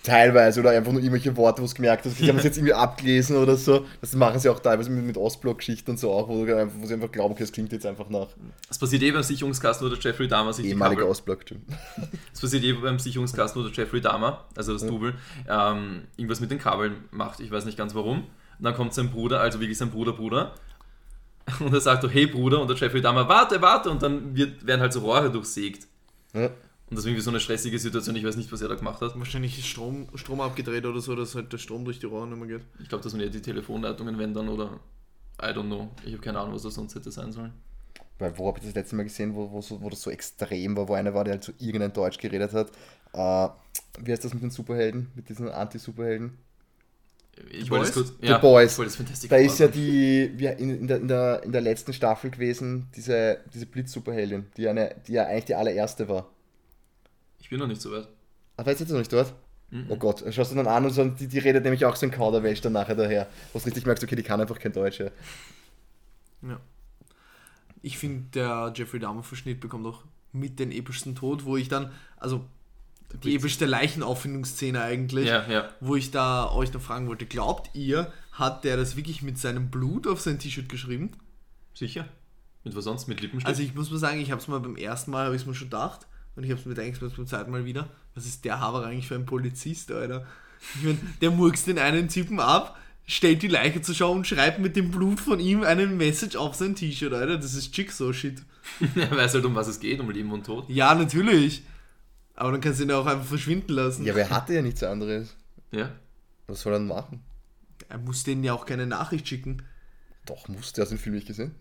Teilweise oder einfach nur irgendwelche Worte, wo du gemerkt hast, die haben es jetzt irgendwie abgelesen oder so. Das machen sie auch teilweise mit, mit Ostblock-Geschichten und so auch, wo, einfach, wo sie einfach glauben, okay, das klingt jetzt einfach nach Das passiert eh beim Sicherungskasten, wo der Jeffrey Dahmer sich ehemaliger. Ostblock. Das passiert eh beim Sicherungskasten, wo der Jeffrey Dahmer, also das Double, ähm, irgendwas mit den Kabeln macht. Ich weiß nicht ganz warum. Und dann kommt sein Bruder, also wirklich sein Bruder, Bruder. Und er sagt so, hey Bruder, und der Jeffrey Dahmer, warte, warte, und dann wird, werden halt so Rohre durchsägt. Ja. Und das ist irgendwie so eine stressige Situation, ich weiß nicht, was er da gemacht hat. Wahrscheinlich ist Strom, Strom abgedreht oder so, dass halt der Strom durch die Rohre nicht mehr geht. Ich glaube, das sind eher die Telefonleitungen, wenn dann, oder I don't know. Ich habe keine Ahnung, was das sonst hätte sein sollen. Weil wo habe ich das letzte Mal gesehen, wo, wo, so, wo das so extrem war, wo einer war, der halt so irgendein Deutsch geredet hat. Äh, wie heißt das mit den Superhelden, mit diesen Anti-Superhelden? Ich wollte es Boys? kurz. The Boys. Es Fantastic Da ist ja die, wie in, in, der, in, der, in der letzten Staffel gewesen, diese, diese Blitz-Superheldin, die, eine, die ja eigentlich die allererste war. Ich bin noch nicht so weit. Ach, weißt du jetzt noch nicht dort? Mhm. Oh Gott, schaust du dann an und so, die, die redet nämlich auch so ein Kauderwelsch dann nachher daher. Wo du richtig merkst, okay, die kann einfach kein Deutsch. Ja. Ja. Ich finde, der Jeffrey Dahmer-Verschnitt bekommt auch mit den epischsten Tod, wo ich dann, also die epischste Leichenauffindungsszene eigentlich, Ja, ja. wo ich da euch noch fragen wollte, glaubt ihr, hat der das wirklich mit seinem Blut auf sein T-Shirt geschrieben? Sicher. Mit was sonst? Mit Lippenstift? Also ich muss mal sagen, ich habe es mal beim ersten Mal, habe ich es mir schon gedacht und ich habe es mir gedacht, beim zweiten Mal wieder, was ist der Haber eigentlich für ein Polizist, Alter? Ich mein, der murkst den einen Typen ab, stellt die Leiche zur Schau und schreibt mit dem Blut von ihm einen Message auf sein T-Shirt, Alter. Das ist Jigsaw-Shit. er weiß halt, um was es geht, um Leben und Tod. Ja, natürlich. Aber dann kannst du ihn ja auch einfach verschwinden lassen. ja, aber er hatte ja nichts anderes. Ja. Was soll er denn machen? Er muss denen ja auch keine Nachricht schicken. Doch, musste, hast du den Film nicht gesehen?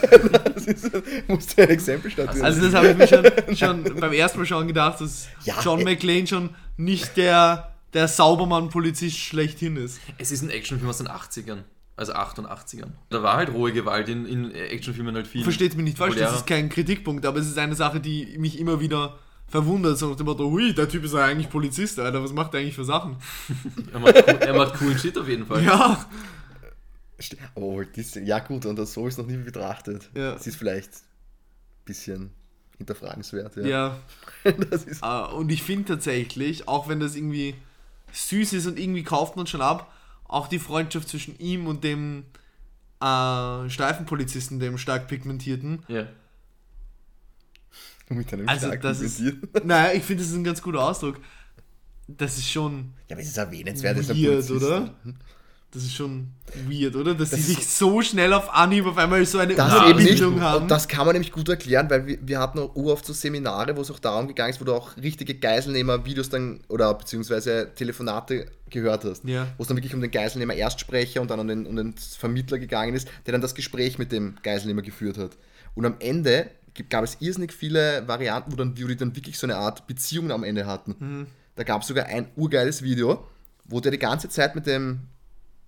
das ist, musste ein Exempel statuieren. Also das habe ich mir schon, schon beim ersten Mal schon gedacht, dass Ja, John McClane schon nicht der, der Saubermann-Polizist schlechthin ist. Es ist ein Actionfilm aus den 80ern. Also 88ern. Da war halt rohe Gewalt in, in Actionfilmen halt viel. Versteht mich nicht falsch, das ist kein Kritikpunkt, aber es ist eine Sache, die mich immer wieder verwundert. So nach dem Motto, hui, der Typ ist ja eigentlich Polizist, Alter, was macht der eigentlich für Sachen? Er macht, cool- er macht coolen Shit auf jeden Fall. Ja, Aber das, ja gut, und das so ist noch nie betrachtet. Ja. Es ist vielleicht ein bisschen hinterfragenswert. Ja. ja. Das ist, Äh, und ich finde tatsächlich, auch wenn das irgendwie süß ist und irgendwie kauft man schon ab, auch die Freundschaft zwischen ihm und dem äh, Streifenpolizisten, dem stark pigmentierten. Ja. mit einem Also starken das ist, naja, ich finde, das ist ein ganz guter Ausdruck. Das ist schon Ja, aber es ist erwähnenswert. das ist ein weird, Polizist. oder? Das ist schon weird, oder? Dass Das sie sich so schnell auf Anhieb auf einmal so eine. Urbindung haben. Und das kann man nämlich gut erklären, weil wir, wir hatten auch oft so Seminare, wo es auch darum gegangen ist, wo du auch richtige Geiselnehmer-Videos dann oder beziehungsweise Telefonate gehört hast. Ja. Wo es dann wirklich um den Geiselnehmer Erstsprecher und dann um den, um den Vermittler gegangen ist, der dann das Gespräch mit dem Geiselnehmer geführt hat. Und am Ende gab es irrsinnig viele Varianten, wo, dann, wo die dann wirklich so eine Art Beziehung am Ende hatten. Da gab es sogar ein urgeiles Video, wo der die ganze Zeit mit dem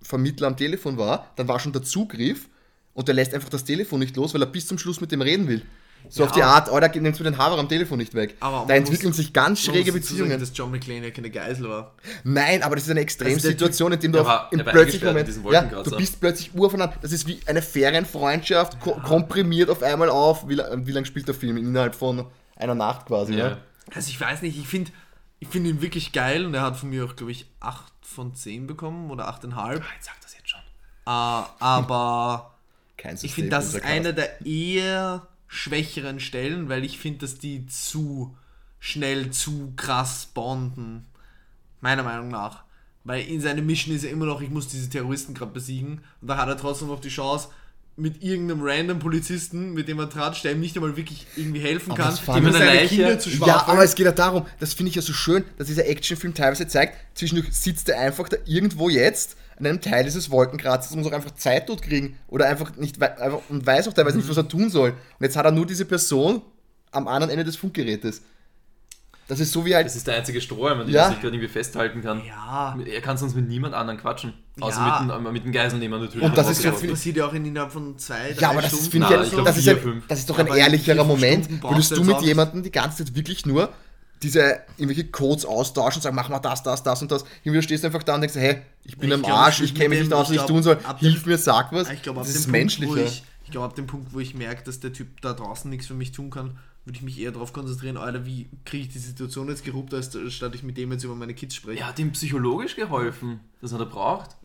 Vermittler am Telefon war, dann war schon der Zugriff und der lässt einfach das Telefon nicht los, weil er bis zum Schluss mit dem reden will. So auf die Art, oh, da nimmst du den Haber am Telefon nicht weg. Da entwickeln muss- sich ganz schräge dazu sagen, Beziehungen. dass John McClane ja keine Geisel war. Nein, aber das ist eine Extremsituation, in dem du auf, war- im plötzlichen Moment, ja, du bist plötzlich urvoneinander. Das ist wie eine Ferienfreundschaft, ko komprimiert auf einmal auf. Wie, wie lange spielt der Film? Innerhalb von einer Nacht quasi, Ja. ja? Also ich weiß nicht, ich finde ich find ihn wirklich geil und er hat von mir auch, glaube ich, 8 von 10 bekommen oder 8,5. Jetzt sag das jetzt schon. Äh, aber Kein ich finde, das ist eine der eher schwächeren Stellen, weil ich finde, dass die zu schnell, zu krass bonden. Meiner Meinung nach. Weil in seiner Mission ist ja immer noch, ich muss diese Terroristen gerade besiegen. Und da hat er trotzdem noch die Chance, mit irgendeinem random Polizisten, mit dem er tratscht, der ihm nicht einmal wirklich irgendwie helfen Aber kann, ich- seine Leiche- Kinder zu Ja, schwafeln. aber es geht ja darum, das finde ich ja so schön, dass dieser Actionfilm teilweise zeigt, zwischendurch sitzt er einfach da irgendwo jetzt an einem Teil dieses Wolkenkratzes und muss auch einfach Zeit dort kriegen oder einfach nicht einfach, und weiß auch teilweise nicht, was er tun soll. Und jetzt hat er nur diese Person am anderen Ende des Funkgerätes. Das ist so wie halt. Das ist der einzige Strohhalm, an dem Ja. er sich gerade irgendwie festhalten kann. Ja. Er kann sonst mit niemand anderen quatschen. Außer Ja. mit, dem, mit dem Geiselnehmer natürlich. Und das ist so viel- passiert ja auch in innerhalb von zwei, drei Ja, aber das Stunden. ist, finde ich, ja- glaub, das, ist ein, das ist doch Ja, ein aber in ehrlicherer Moment. Würdest du mit jemandem die ganze Zeit wirklich nur diese irgendwelche Codes austauschen und sagen, mach mal das, das, das und das. Irgendwie stehst du einfach da und denkst, hey, ich bin Ich am glaub, Arsch, ich kenne mich nicht aus, was ich glaub, tun soll. Hilf mir, sag was. Ich das ist Punkt, menschlicher. ich, ich glaube, ab dem Punkt, wo ich merke, dass der Typ da draußen nichts für mich tun kann, würde ich mich eher darauf konzentrieren, Alter, wie kriege ich die Situation jetzt geruppt, als statt ich mit dem jetzt über meine Kids spreche. Er hat ihm psychologisch geholfen, das hat er braucht.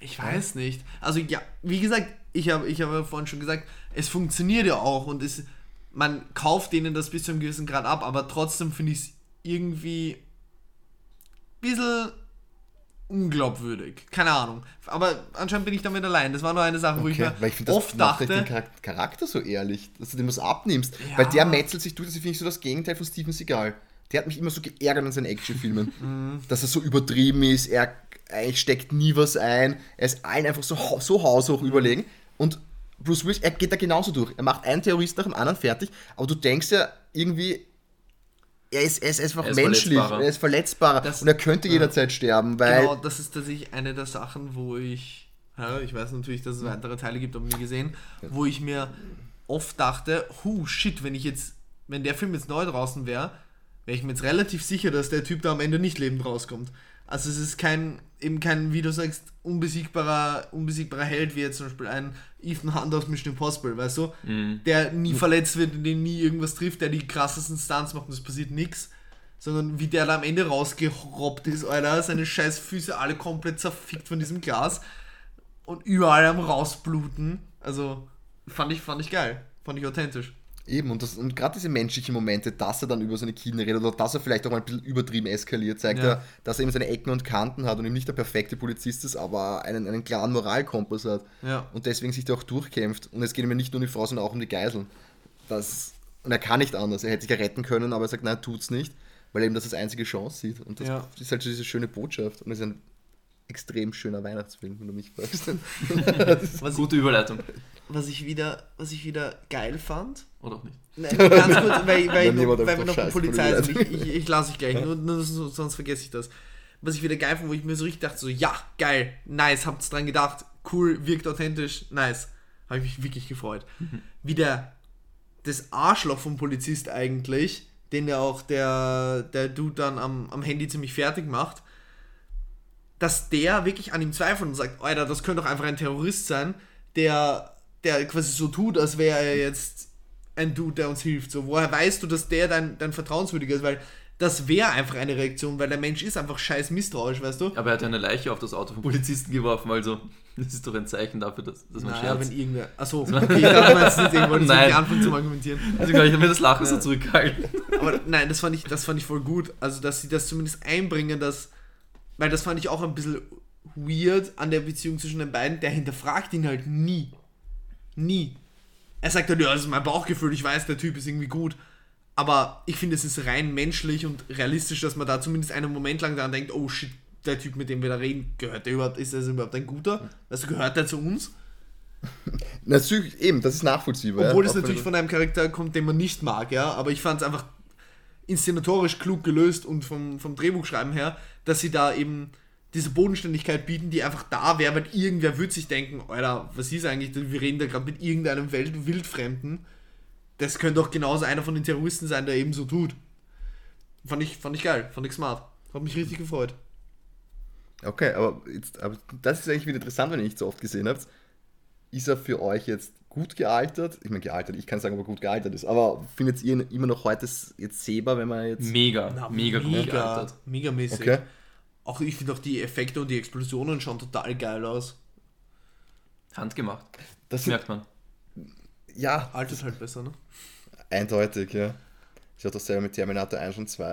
Ich weiß nicht. Also ja, wie gesagt, ich habe ich hab ja vorhin schon gesagt, es funktioniert ja auch und es, man kauft denen das bis zu einem gewissen Grad ab, aber trotzdem finde ich es irgendwie ein bisschen unglaubwürdig. Keine Ahnung. Aber anscheinend bin ich damit allein. Das war nur eine Sache, wo ich mir weil ich finde, das oft macht dachte, den Charak- Charakter so ehrlich, dass du dem was abnimmst. Ja. Weil der metzelt sich durch, das finde ich so das Gegenteil von Steven Seagal. Der hat mich immer so geärgert in seinen Actionfilmen. Mhm. dass er so übertrieben ist, er eigentlich steckt nie was ein, er ist allen einfach so, so haushoch Mhm. überlegen. Und Bruce Willis, er geht da genauso durch. Er macht einen Terrorist nach dem anderen fertig, aber du denkst ja irgendwie, er ist, er ist einfach Er ist menschlich, er ist verletzbarer. Das- und er könnte jederzeit sterben, weil Genau, das ist tatsächlich eine der Sachen, wo ich, ja, ich weiß natürlich, dass es weitere Teile gibt, aber nie gesehen, wo ich mir oft dachte, hu, shit, wenn ich jetzt, wenn der Film jetzt neu draußen wäre, wäre ich mir jetzt relativ sicher, dass der Typ da am Ende nicht lebend rauskommt. Also es ist kein, eben kein, wie du sagst, unbesiegbarer, unbesiegbarer Held, wie jetzt zum Beispiel ein Ethan Hunt aus Mission Impossible, weißt du? Der nie verletzt wird, den nie irgendwas trifft, der die krassesten Stunts macht und es passiert nichts sondern wie der da am Ende rausgerobbt ist, Alter, seine scheiß Füße alle komplett zerfickt von diesem Glas und überall am rausbluten. Also fand ich, fand ich geil, fand ich authentisch. Eben, und, das- und gerade diese menschlichen Momente, dass er dann über seine Kinder redet oder dass er vielleicht auch mal ein bisschen übertrieben eskaliert, zeigt Ja. er, dass er eben seine Ecken und Kanten hat und eben nicht der perfekte Polizist ist, aber einen, einen klaren Moralkompass hat. Ja. Und deswegen sich da auch durchkämpft. Und es geht ihm ja nicht nur um die Frau, sondern auch um die Geiseln. Das, und er kann nicht anders. Er hätte sich ja retten können, aber er sagt, nein, tut's nicht, weil er eben das als einzige Chance sieht. Und das Ja. ist halt so diese schöne Botschaft. Und es ist ein extrem schöner Weihnachtsfilm, wenn du mich fragst. Was, ich, Gute Überleitung. was, ich wieder, was ich wieder geil fand, Oder auch nicht. Nein, ganz kurz, weil, weil, wir weil, wir noch Scheiß Polizei sind. Ich, ich, ich lasse ich gleich, nur, nur so- sonst vergesse ich das. Was ich wieder geil fand, wo ich mir so richtig dachte, so, ja, geil, nice, habt's dran gedacht, cool, wirkt authentisch, nice. Habe ich mich wirklich gefreut. Wie der, das Arschloch vom Polizist eigentlich, den ja auch der, der Dude dann am, am Handy ziemlich fertig macht, dass der wirklich an ihm zweifelt und sagt, Alter, das könnte doch einfach ein Terrorist sein, der, der quasi so tut, als wäre er jetzt ein Dude, der uns hilft. So, woher weißt du, dass der dein, dein Vertrauenswürdiger ist? Weil das wäre einfach eine Reaktion, weil der Mensch ist einfach scheiß misstrauisch, weißt du? Aber er hat ja eine Leiche auf das Auto vom Polizisten geworfen, also das ist doch ein Zeichen dafür, dass, dass man Naja, scherzt. wenn irgendwer. Achso, okay, ich dachte, nicht, Nein. anfangen zu argumentieren. Also ich habe mir das Lachen so zurückgehalten. Aber nein, das fand ich, das fand ich voll gut. Also, dass sie das zumindest einbringen, dass. Weil das fand ich auch ein bisschen weird an der Beziehung zwischen den beiden. Der hinterfragt ihn halt nie. Nie. Er sagt halt, ja, das ist mein Bauchgefühl, ich weiß, der Typ ist irgendwie gut. Aber ich finde, es ist rein menschlich und realistisch, dass man da zumindest einen Moment lang daran denkt, oh shit, der Typ, mit dem wir da reden, gehört der überhaupt, ist das überhaupt ein guter? Also gehört der zu uns? Natürlich, eben, das ist nachvollziehbar. Obwohl ja. es natürlich von einem Charakter kommt, den man nicht mag, ja. Aber ich fand es einfach inszenatorisch klug gelöst und vom, vom Drehbuchschreiben her, dass sie da eben diese Bodenständigkeit bieten, die einfach da wäre, weil irgendwer würde sich denken, Alter, was ist eigentlich, wir reden da gerade mit irgendeinem Welt Wildfremden. das könnte doch genauso einer von den Terroristen sein, der eben so tut. Fand ich, fand ich geil, fand ich smart. Hat mich richtig gefreut. Okay, aber, jetzt, aber das ist eigentlich wieder interessant, wenn ihr nicht so oft gesehen habt. Ist er für euch jetzt gut gealtert? Ich meine, gealtert, ich kann sagen, ob er gut gealtert ist, aber findet ihr ihn immer noch heute jetzt sehbar, wenn man jetzt. Mega, Na, mega gut mega, gealtert. mega mäßig. Okay. Auch ich finde auch die Effekte und die Explosionen schauen total geil aus. Handgemacht. Das Das sind, merkt man. ja, Altert halt besser, ne? eindeutig, ja. Ich hatte dasselbe mit Terminator 1 und 2.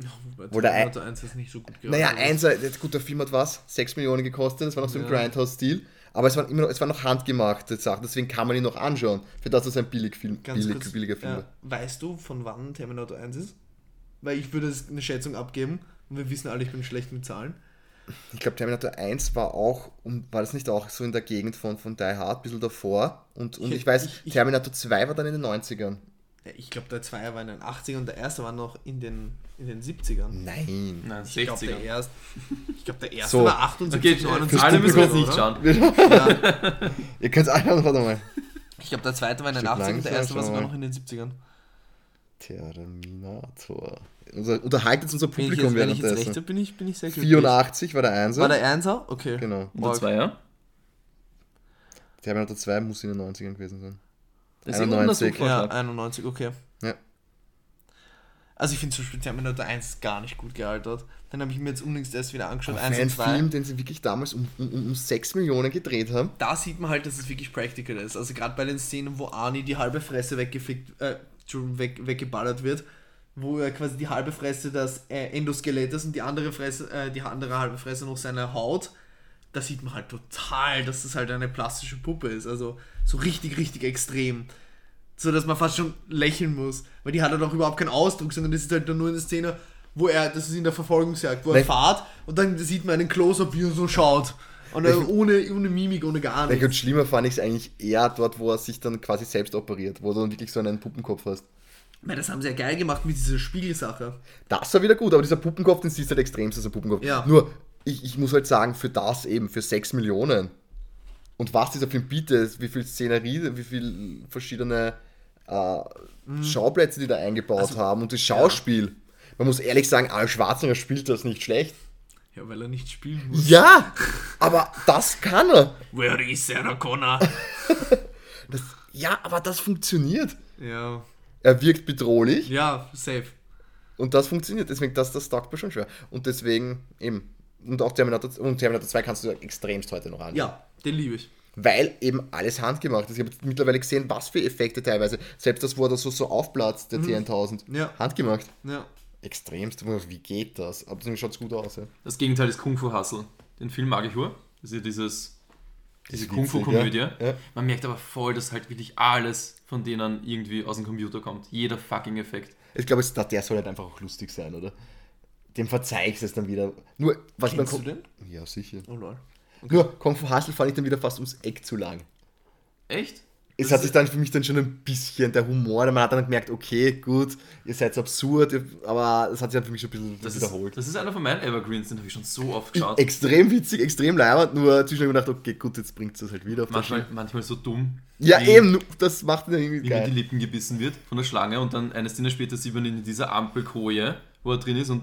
Ja, wobei Terminator 1 ist nicht so gut Naja, gealtert. eins, jetzt gut, der Film hat was? 6 Millionen gekostet, das war noch so im Ja. Grindhouse-Stil. Aber es waren immer noch, es waren noch handgemachte Sachen, deswegen kann man ihn noch anschauen. Für das, er ein Billigfilm, Ganz billig, kurz, billiger Film ja, weißt du, von wann Terminator 1 ist? Weil ich würde es eine Schätzung abgeben und wir wissen alle, ich bin schlecht mit Zahlen. Ich glaube, Terminator 1 war auch, und war das nicht auch so in der Gegend von, von Die Hard, ein bisschen davor? Und, und Ich- ich, weiß, ich- ich- Terminator 2 war dann in den 90ern. Ja, Ich glaube, der Zweier war in den 80ern und der erste war noch in den, in den 70ern. Nein. Nein, Ich glaube, 60er. der, erst, ich glaub, der erste So. war 78, Okay, 79. alle müssen wir jetzt nicht schauen. Ja, Ihr könnt es einmal, warte mal. ich glaube, der zweite war in den Stück 80ern und der erste war sogar noch in den 70ern. Terminator. Unser, unterhaltet unser Wenn ich Publikum jetzt, wenn ich jetzt recht währenddessen. bin ich, bin ich sehr glücklich. 84 war der Einser. War der Einser? Okay. Genau. Und der Zweier? Terminator 2 muss in den 90ern gewesen sein. Das ist irgendein 91. Ja, Suchvorschlag. 91, okay. Ja. Also ich finde zum Beispiel Terminator 1 gar nicht gut gealtert. Dann habe ich mir jetzt unlängst erst wieder angeschaut, Für 1 einen und 2. Film, den sie wirklich damals um, um, um 6 Millionen gedreht haben. Da sieht man halt, dass es wirklich practical ist. Also gerade bei den Szenen, wo Arnie die halbe Fresse weggefickt, äh, weg, weggeballert wird, wo er quasi die halbe Fresse das äh, Endoskelett ist und die andere Fresse, äh, die andere halbe Fresse noch seine Haut, da sieht man halt total, dass das halt eine plastische Puppe ist. Also so richtig, richtig extrem. So dass man fast schon lächeln muss. Weil die hat halt auch überhaupt keinen Ausdruck, sondern das ist halt dann nur eine Szene, wo er, das ist in der Verfolgungsjagd, wo er Nein. fahrt und dann sieht man einen Close-Up, wie er so schaut. Und äh, ohne, ohne Mimik, ohne gar nichts. gut, schlimmer fand ich es eigentlich eher dort, wo er sich dann quasi selbst operiert, wo du dann wirklich so einen Puppenkopf hast. Ja, das haben sie ja geil gemacht mit dieser Spiegelsache. Das war wieder gut, aber dieser Puppenkopf, den siehst du halt extremst als ein Puppenkopf. Ja. Nur, ich, ich muss halt sagen, für das eben, für 6 Millionen und was dieser Film bietet, wie viel Szenerie, wie viel verschiedene äh, Schauplätze, die da eingebaut Mhm. Also, haben und das Schauspiel. Man muss ehrlich sagen, Arnold Schwarzenegger spielt das nicht schlecht. Ja, weil er nicht spielen muss. Ja, aber das kann er. Where is Sarah Connor? Das, ja, aber das funktioniert. ja. Er wirkt bedrohlich Ja, safe. und das funktioniert. Deswegen, das, das taugt mir schon schwer. Und deswegen eben. Und auch Terminator, und Terminator 2 kannst du extremst heute noch anschauen. Ja, den liebe ich. Weil eben alles handgemacht ist. Ich habe mittlerweile gesehen, was für Effekte teilweise. Selbst das, wo er da so, so aufplatzt, der T1000. Ja. Handgemacht. Ja. Extremst. Wie geht das? Aber deswegen schaut es gut aus. Ja. Das Gegenteil ist Kung Fu Hustle. Den Film mag ich nur. Das ist ja dieses, diese Kung Fu witzig, Komödie. ja. Ja. Man merkt aber voll, dass halt wirklich alles von denen irgendwie aus dem Computer kommt. Jeder fucking Effekt. Ich glaube, der soll halt einfach auch lustig sein, oder? Dem verzeihst es dann wieder. Nur, was Kennst man. du den? Ja, sicher. Oh lol. Nur, Kung Fu Hustle fand ich dann wieder fast ums Eck zu lang. Echt? Es hat ist- sich dann für mich dann schon ein bisschen der Humor, man hat dann gemerkt, okay, gut, ihr seid absurd, aber es hat sich dann für mich schon ein bisschen Das ist, wiederholt. das ist einer von meinen Evergreens, den habe ich schon so oft geschaut. Extrem witzig, extrem leibend, nur zwischendurch gedacht, okay, gut, jetzt bringt es das halt wieder auf Manchmal, manchmal so dumm. Ja, wie, eben, das macht ihn dann irgendwie Wie mir die geil. Lippen gebissen wird von der Schlange und dann eine Szene später sieht man ihn in dieser Ampelkoje, wo er drin ist und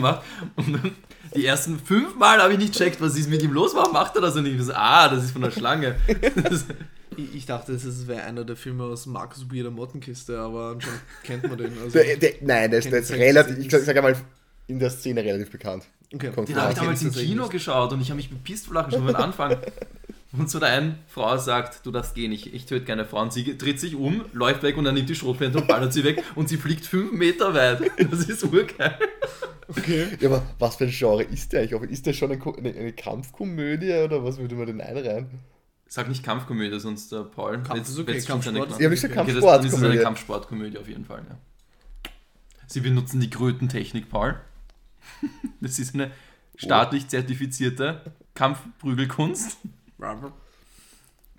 macht. Und dann die ersten fünf Mal habe ich nicht checkt, was ist mit ihm los, warum macht er das und ich so, ah, das ist von der Schlange. Ich, ich dachte, das wäre einer der Filme aus Markus Bier der Mottenkiste, aber anscheinend kennt man den. Also, Der, der, nein, der ist, der ist relativ, ich kennt- sag, einmal, in der Szene relativ bekannt. okay. Kommt den Ja, habe ich damals im Kino geschaut und ich habe mich bepisst vor Lachen schon beim Anfang. Und so da eine Frau sagt, du darfst gehen, ich, ich töte keine Frauen. Sie dreht sich um, läuft weg und dann nimmt die Schrotflinte und ballert sie weg und sie fliegt fünf Meter weit. Das ist urgeil. okay. Ja, aber was für ein Genre ist der eigentlich? Ist der schon eine, eine, eine Kampfkomödie oder was würde man denn einreihen? Sag nicht Kampfkomödie, sonst der Paul. Kampf Jetzt- ist okay, jetzt Kampfsport ist Ich gesagt Okay, das, ist es eine Kampfsportkomödie. Kampfsportkomödie auf jeden Fall, ja. Sie benutzen die Krötentechnik, Paul. Das ist eine staatlich zertifizierte Kampfprügelkunst.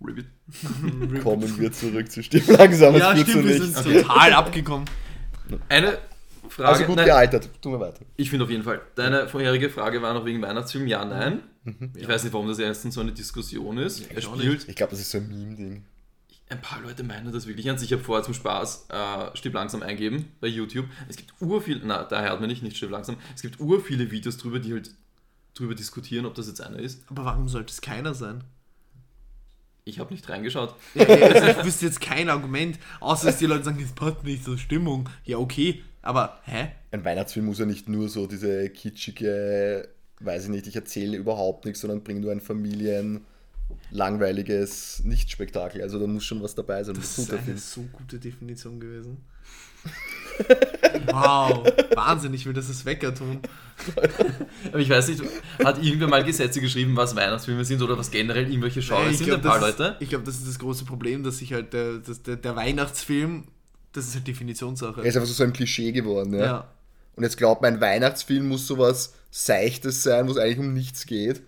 Ribbit. Kommen wir zurück zu Stimmen langsam, Ja, es führt zu stimmt, wir sind total abgekommen. Eine Frage. Also gut nein, gealtert, tun wir weiter. ich finde auf jeden Fall. Deine vorherige Frage war noch wegen Weihnachtsfilm. Ja, nein. Ich Ja. weiß nicht, warum das erstens so eine Diskussion ist. er ich auch spielt. Ich glaube, das ist so ein Meme-Ding. Ein paar Leute meinen das wirklich ernst. Ich habe vorher zum Spaß äh, Stipp langsam eingeben bei YouTube. Es gibt urviel, na, daher hat man nicht, nicht Stipp langsam. Es gibt ur viele Videos drüber, die halt drüber diskutieren, ob das jetzt einer ist. Aber warum sollte es keiner sein? Ich habe nicht reingeschaut. Ja, also ich wüsste jetzt kein Argument, außer dass die Leute sagen, das passt nicht zur Stimmung. Ja, okay, aber hä? Ein Weihnachtsfilm muss ja nicht nur so diese kitschige, weiß ich nicht, ich erzähle überhaupt nichts, sondern bringe nur ein Familien langweiliges Nichtspektakel. Also da muss schon was dabei sein. Das ist eine Film. so gute Definition gewesen. Wow, Wahnsinn, ich will das als Wecker tun. Aber ich weiß nicht, hat irgendwer mal Gesetze geschrieben, was Weihnachtsfilme sind oder was generell irgendwelche Genres ich sind? glaube, Ein paar ist- Leute. ich glaub, das ist das große Problem, dass sich halt der, dass der, der Weihnachtsfilm, das ist halt Definitionssache. Er ist einfach so, so ein Klischee geworden. Ja? ja. Und jetzt glaubt man, ein Weihnachtsfilm muss sowas Seichtes sein, wo es eigentlich um nichts geht.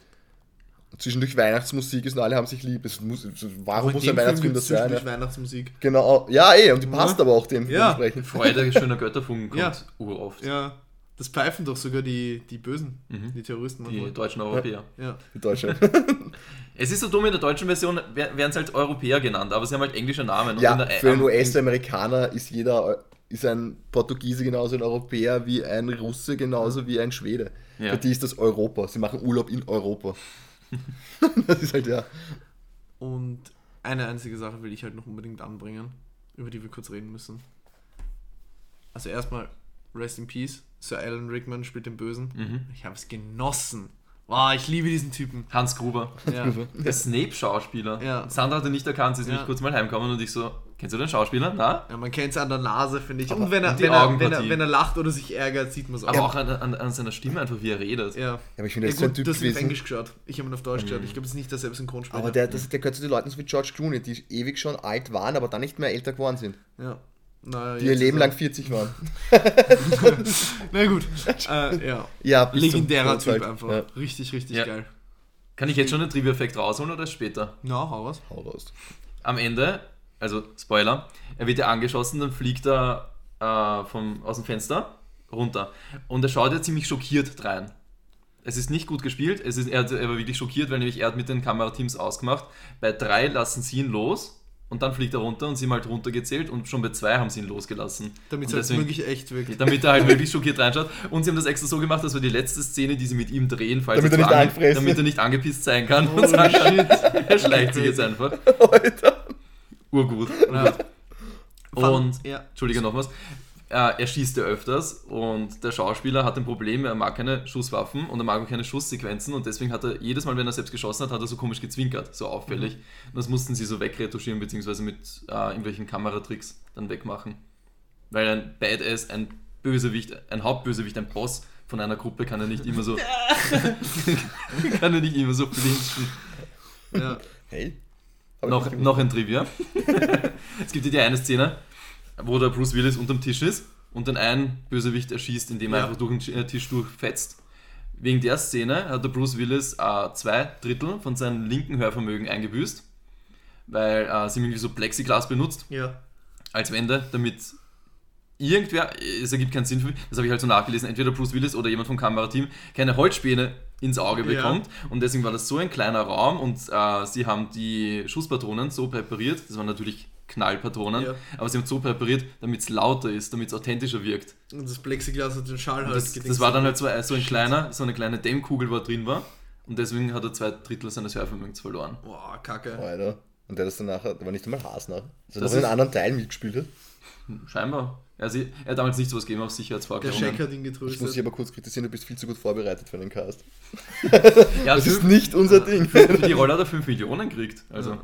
Zwischendurch Weihnachtsmusik ist und alle haben sich lieb. Es muss, es- warum muss ein Weihnachtsfilm das sein? zwischendurch Ja? Weihnachtsmusik. Genau, ja, eh, und die passt aber auch dem Ja. dementsprechend. Freude schöner Götterfunken kommt Ja. uroft. Ja, das pfeifen doch sogar die, die Bösen, die Terroristen. Mhm. Die manchmal. deutschen Europäer. ja. In Deutschland. Es ist so dumm, in der deutschen Version wer- werden es halt Europäer genannt, aber sie haben halt englische Namen. Und in ja, der, für einen am- US-Amerikaner ist jeder ist ein Portugiese genauso ein Europäer wie ein Russe genauso wie ein Schwede. Ja. Für die ist das Europa. Sie machen Urlaub in Europa. das ist halt ja. Und eine einzige Sache will ich halt noch unbedingt anbringen, über die wir kurz reden müssen. Also erstmal, Rest in Peace, Sir Alan Rickman spielt den Bösen. Mhm. Ich habe es genossen. Wow, ich liebe diesen Typen. Hans Gruber. Ja. Der Snape-Schauspieler. Ja. Sandra hat ihn nicht erkannt, sie ist Ja. nämlich kurz mal heimgekommen und ich so, kennst du den Schauspieler? Na? Ja, man kennt es an der Nase, finde ich. Und wenn er, wenn, er, wenn, er, wenn er lacht oder sich ärgert, sieht man es auch. Aber auch an, an, an seiner Stimme einfach, wie er redet. ja. Ja, aber ich finde, Ja, das ist so ein gut, Typ auf gewesen. Englisch geschaut. Ich habe ihn auf Deutsch geschaut. Ich glaube, es ist nicht derselbe Synchronsprecher. Aber der, das, der gehört zu den Leuten so wie George Clooney, die ewig schon alt waren, aber dann nicht mehr älter geworden sind. ja. Naja, Die ihr Leben lang 40 waren. Na gut. äh, ja. Ja, Legendärer Typ einfach. Ja, Richtig, richtig Ja. geil. Kann ich jetzt schon den Trivia-Effekt rausholen oder später? Na, hau was. hau raus. Am Ende, also Spoiler, er wird ja angeschossen, dann fliegt er äh, vom, aus dem Fenster runter. Und er schaut ja ziemlich schockiert rein. Es ist nicht gut gespielt, es ist, er, hat- er war wirklich schockiert, weil nämlich er hat mit den Kamerateams ausgemacht. Bei drei lassen sie ihn los und dann fliegt er runter und sie haben halt runtergezählt und schon bei zwei haben sie ihn losgelassen. Damit es Und halt wirklich echt wirkt. damit er halt wirklich schockiert reinschaut. Und sie haben das extra so gemacht, dass wir die letzte Szene, die sie mit ihm drehen, falls Damit er nicht angefressen damit er nicht angepisst sein kann. und Holy sagen kann, er schleicht sich jetzt einfach. Alter. Urgut. Ja. Und, ja. Entschuldige nochmals, äh, er schießt ja öfters und der Schauspieler hat ein Problem, er mag keine Schusswaffen und er mag auch keine Schusssequenzen und deswegen hat er jedes Mal, wenn er selbst geschossen hat, hat er so komisch gezwinkert, so auffällig. Und das mussten sie so wegretuschieren, beziehungsweise mit äh, irgendwelchen Kameratricks dann wegmachen. Weil ein Badass, ein Bösewicht, ein Hauptbösewicht, ein Boss von einer Gruppe kann er nicht immer so kann er nicht immer so flinchen. ja. Hey. Noch, noch ein Trivia. es gibt ja die eine Szene, wo der Bruce Willis unterm Tisch ist und dann ein Bösewicht erschießt, indem er Ja. einfach durch den Tisch durchfetzt. Wegen der Szene hat der Bruce Willis äh, zwei Drittel von seinem linken Hörvermögen eingebüßt, weil äh, sie irgendwie so Plexiglas benutzt ja. als Wände, damit irgendwer, es ergibt keinen Sinn für mich, das habe ich halt so nachgelesen, entweder Bruce Willis oder jemand vom Kamerateam keine Holzspäne ins Auge Ja. bekommt und deswegen war das so ein kleiner Raum und äh, sie haben die Schusspatronen so präpariert, das waren natürlich Knallpatronen, Ja. aber sie haben es so präpariert, damit es lauter ist, damit es authentischer wirkt. Und das Plexiglas hat den Schall halt Das, das war dann halt so, so ein kleiner, so eine kleine Dämmkugel, wo er drin war und deswegen hat er zwei Drittel seines Hörvermögens verloren. Boah, kacke. Alter. Und der das danach, der war nicht einmal Haas nach. Also Das noch in einem anderen Teil mitgespielt hat. Scheinbar. Also, er hat damals nicht sowas gegeben auf Der Sicherheitsvorkehrungen. Shaq hat ihn Ich muss dich getröstet. aber kurz kritisieren, du bist viel zu gut vorbereitet für den Cast. Ja, Das ist fünf- nicht unser Ding. für die Rolle hat er 5 Millionen gekriegt. Also.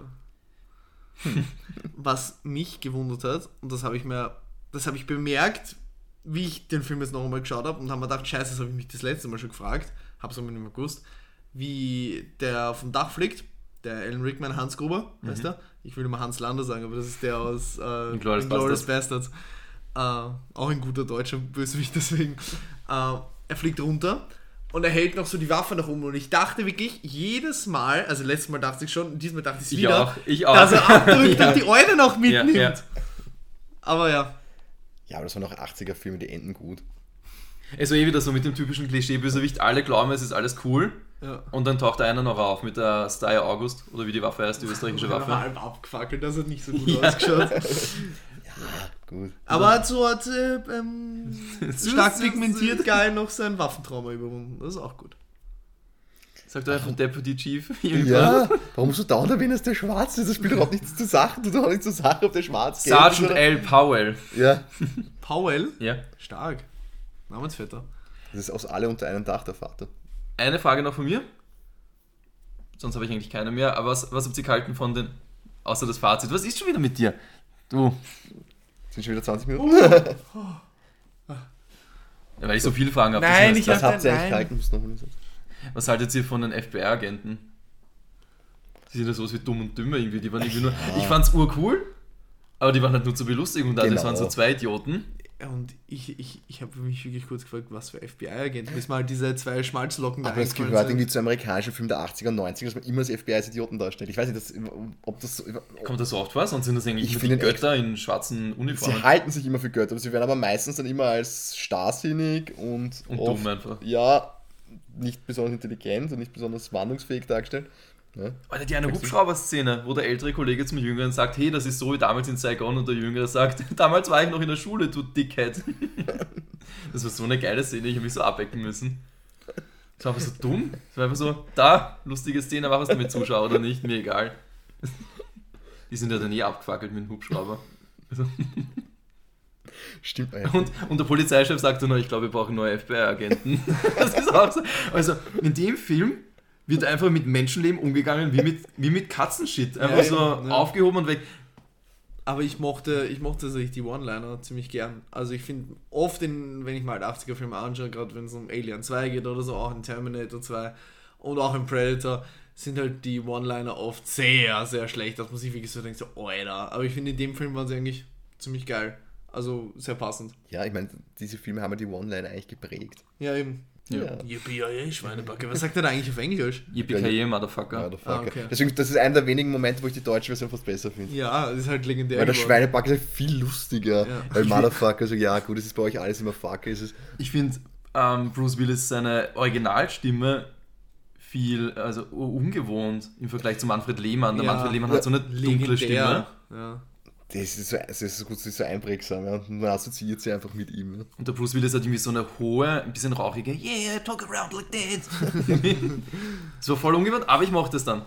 Was mich gewundert hat, und das habe ich mir, das habe ich bemerkt, wie ich den Film jetzt noch einmal geschaut habe und habe mir gedacht, scheiße, das habe ich mich das letzte Mal schon gefragt, habe es aber nicht mehr gewusst, wie der vom Dach fliegt, der Alan Rickman, Hans Gruber, heißt er? Ich will immer Hans Lander sagen, aber das ist der aus äh, Inglourious Inglourious Bastards. Äh, auch ein guter deutscher Bösewicht, deswegen. Äh, er fliegt runter und er hält noch so die Waffe nach oben und ich dachte wirklich jedes Mal, also letztes Mal dachte ich schon, diesmal dachte ich es wieder, auch, ich auch. dass er abdrückt Ja. und die Eule noch mitnimmt. Ja, ja. Aber ja, Ja, aber das waren auch 80er-Filme, die enden gut. Es war eh wieder so mit dem typischen Klischee-Bösewicht, alle glauben, es ist alles cool. Ja. Und dann taucht einer noch auf mit der Steyr August, oder wie die Waffe heißt, die österreichische Waffe. halb abgefackelt, das hat nicht so gut Ja. ausgeschaut. Gut. Aber so hat äh, ähm, Süß, stark pigmentiert geil noch sein Waffentrauma überwunden. Das ist auch gut. Sagt doch einfach Deputy Chief. irgendwann. Ja, warum musst du dauernd erwähnen, dass der schwarz ist? Das spielt überhaupt nichts zur Sache. Du doch nicht zur Sache, ob der schwarz ist Sergeant L. Powell. Ja, Powell, Ja. stark. Namensvetter. das ist aus alle unter einem Dach, der Vater. Eine Frage noch von mir. Sonst habe ich eigentlich keine mehr. Aber was, was habt ihr gehalten von den. Außer das Fazit. Was ist schon wieder mit dir? Du. Sind schon wieder 20 Minuten? Ja, weil ich so viele Fragen habe. Nein, das ich Was habt ihr eigentlich gehalten? Noch. Was haltet ihr von den FBI-Agenten? Die sind ja sowas wie dumm und dümmer irgendwie. Die waren irgendwie nur. Ich fand's urcool, aber die waren halt nur zur Belustigung da. Das Genau. waren so zwei Idioten. Und ich, ich, ich habe mich wirklich kurz gefragt, was für FBI-Agenten. Bis mal diese zwei Schmalzlocken Aber es gehört sind. irgendwie zu amerikanischen Filmen der 80er und 90er, dass man immer als FBI als Idioten darstellt. Ich weiß nicht, das, ob das so. Kommt das so oft vor? Sonst sind das eigentlich Ich Götter in schwarzen Sie Uniformen. halten sich immer für Götter, aber sie werden aber meistens dann immer als starrsinnig und, Und oft, dumm einfach. Ja, nicht besonders intelligent und nicht besonders wandlungsfähig dargestellt. Ne? Alter, die eine Hubschrauber-Szene, wo der ältere Kollege zum Jüngeren sagt, hey, das ist so wie damals in Saigon und der Jüngere sagt, damals war ich noch in der Schule, du Dickhead. Das war so eine geile Szene, ich habe mich so abecken müssen. Das war einfach so dumm. Das war einfach so, da, lustige Szene, mach was damit Zuschauer oder nicht, mir egal. Die sind ja dann eh abgefackelt mit dem Hubschrauber. Also, Stimmt eigentlich. und, und der Polizeichef sagte noch, ich glaube, wir brauchen neue FBI-Agenten. Das ist auch so. Also, in dem Film wird einfach mit Menschenleben umgegangen wie mit, wie mit Katzenshit. Einfach Ja, so ja, aufgehoben und weg. Aber ich mochte, ich mochte tatsächlich die One-Liner ziemlich gern. Also ich finde oft, in, wenn ich mal 80er-Filme anschaue, gerade wenn es um Alien 2 geht oder so, auch in Terminator 2 und auch in Predator, sind halt die One-Liner oft sehr, sehr schlecht, dass man sich wirklich so denkt, so, Alter. Aber ich finde, in dem Film waren sie eigentlich ziemlich geil. Also sehr passend. Ja, ich meine, diese Filme haben ja die One-Liner eigentlich geprägt. Ja, eben. Ja. Yippie, Schweinebacke. Was sagt er da eigentlich auf Englisch? Yippie Motherfucker. Der Ah, okay. Deswegen, das ist einer der wenigen Momente, wo ich die deutsche Version fast besser finde. Ja, das ist halt legendär. Weil der. Schweinebacke ist halt viel lustiger. Ja. Weil Motherfucker so, ja gut, es ist bei euch alles immer Fucker. Es ist, Ich finde, ähm, Bruce Willis seine Originalstimme viel also ungewohnt im Vergleich zu Manfred Lehmann. Der Ja. Manfred Lehmann hat so eine dunkle legendär. Stimme. Ja. Das ist so, das ist so gut, das ist so einprägsam. Ja. Und Man assoziiert sie einfach mit ihm. Ja. Und der Bruce Willis hat irgendwie so eine hohe, ein bisschen rauchige, yeah, talk around like that. so voll ungewohnt, aber ich mochte es dann.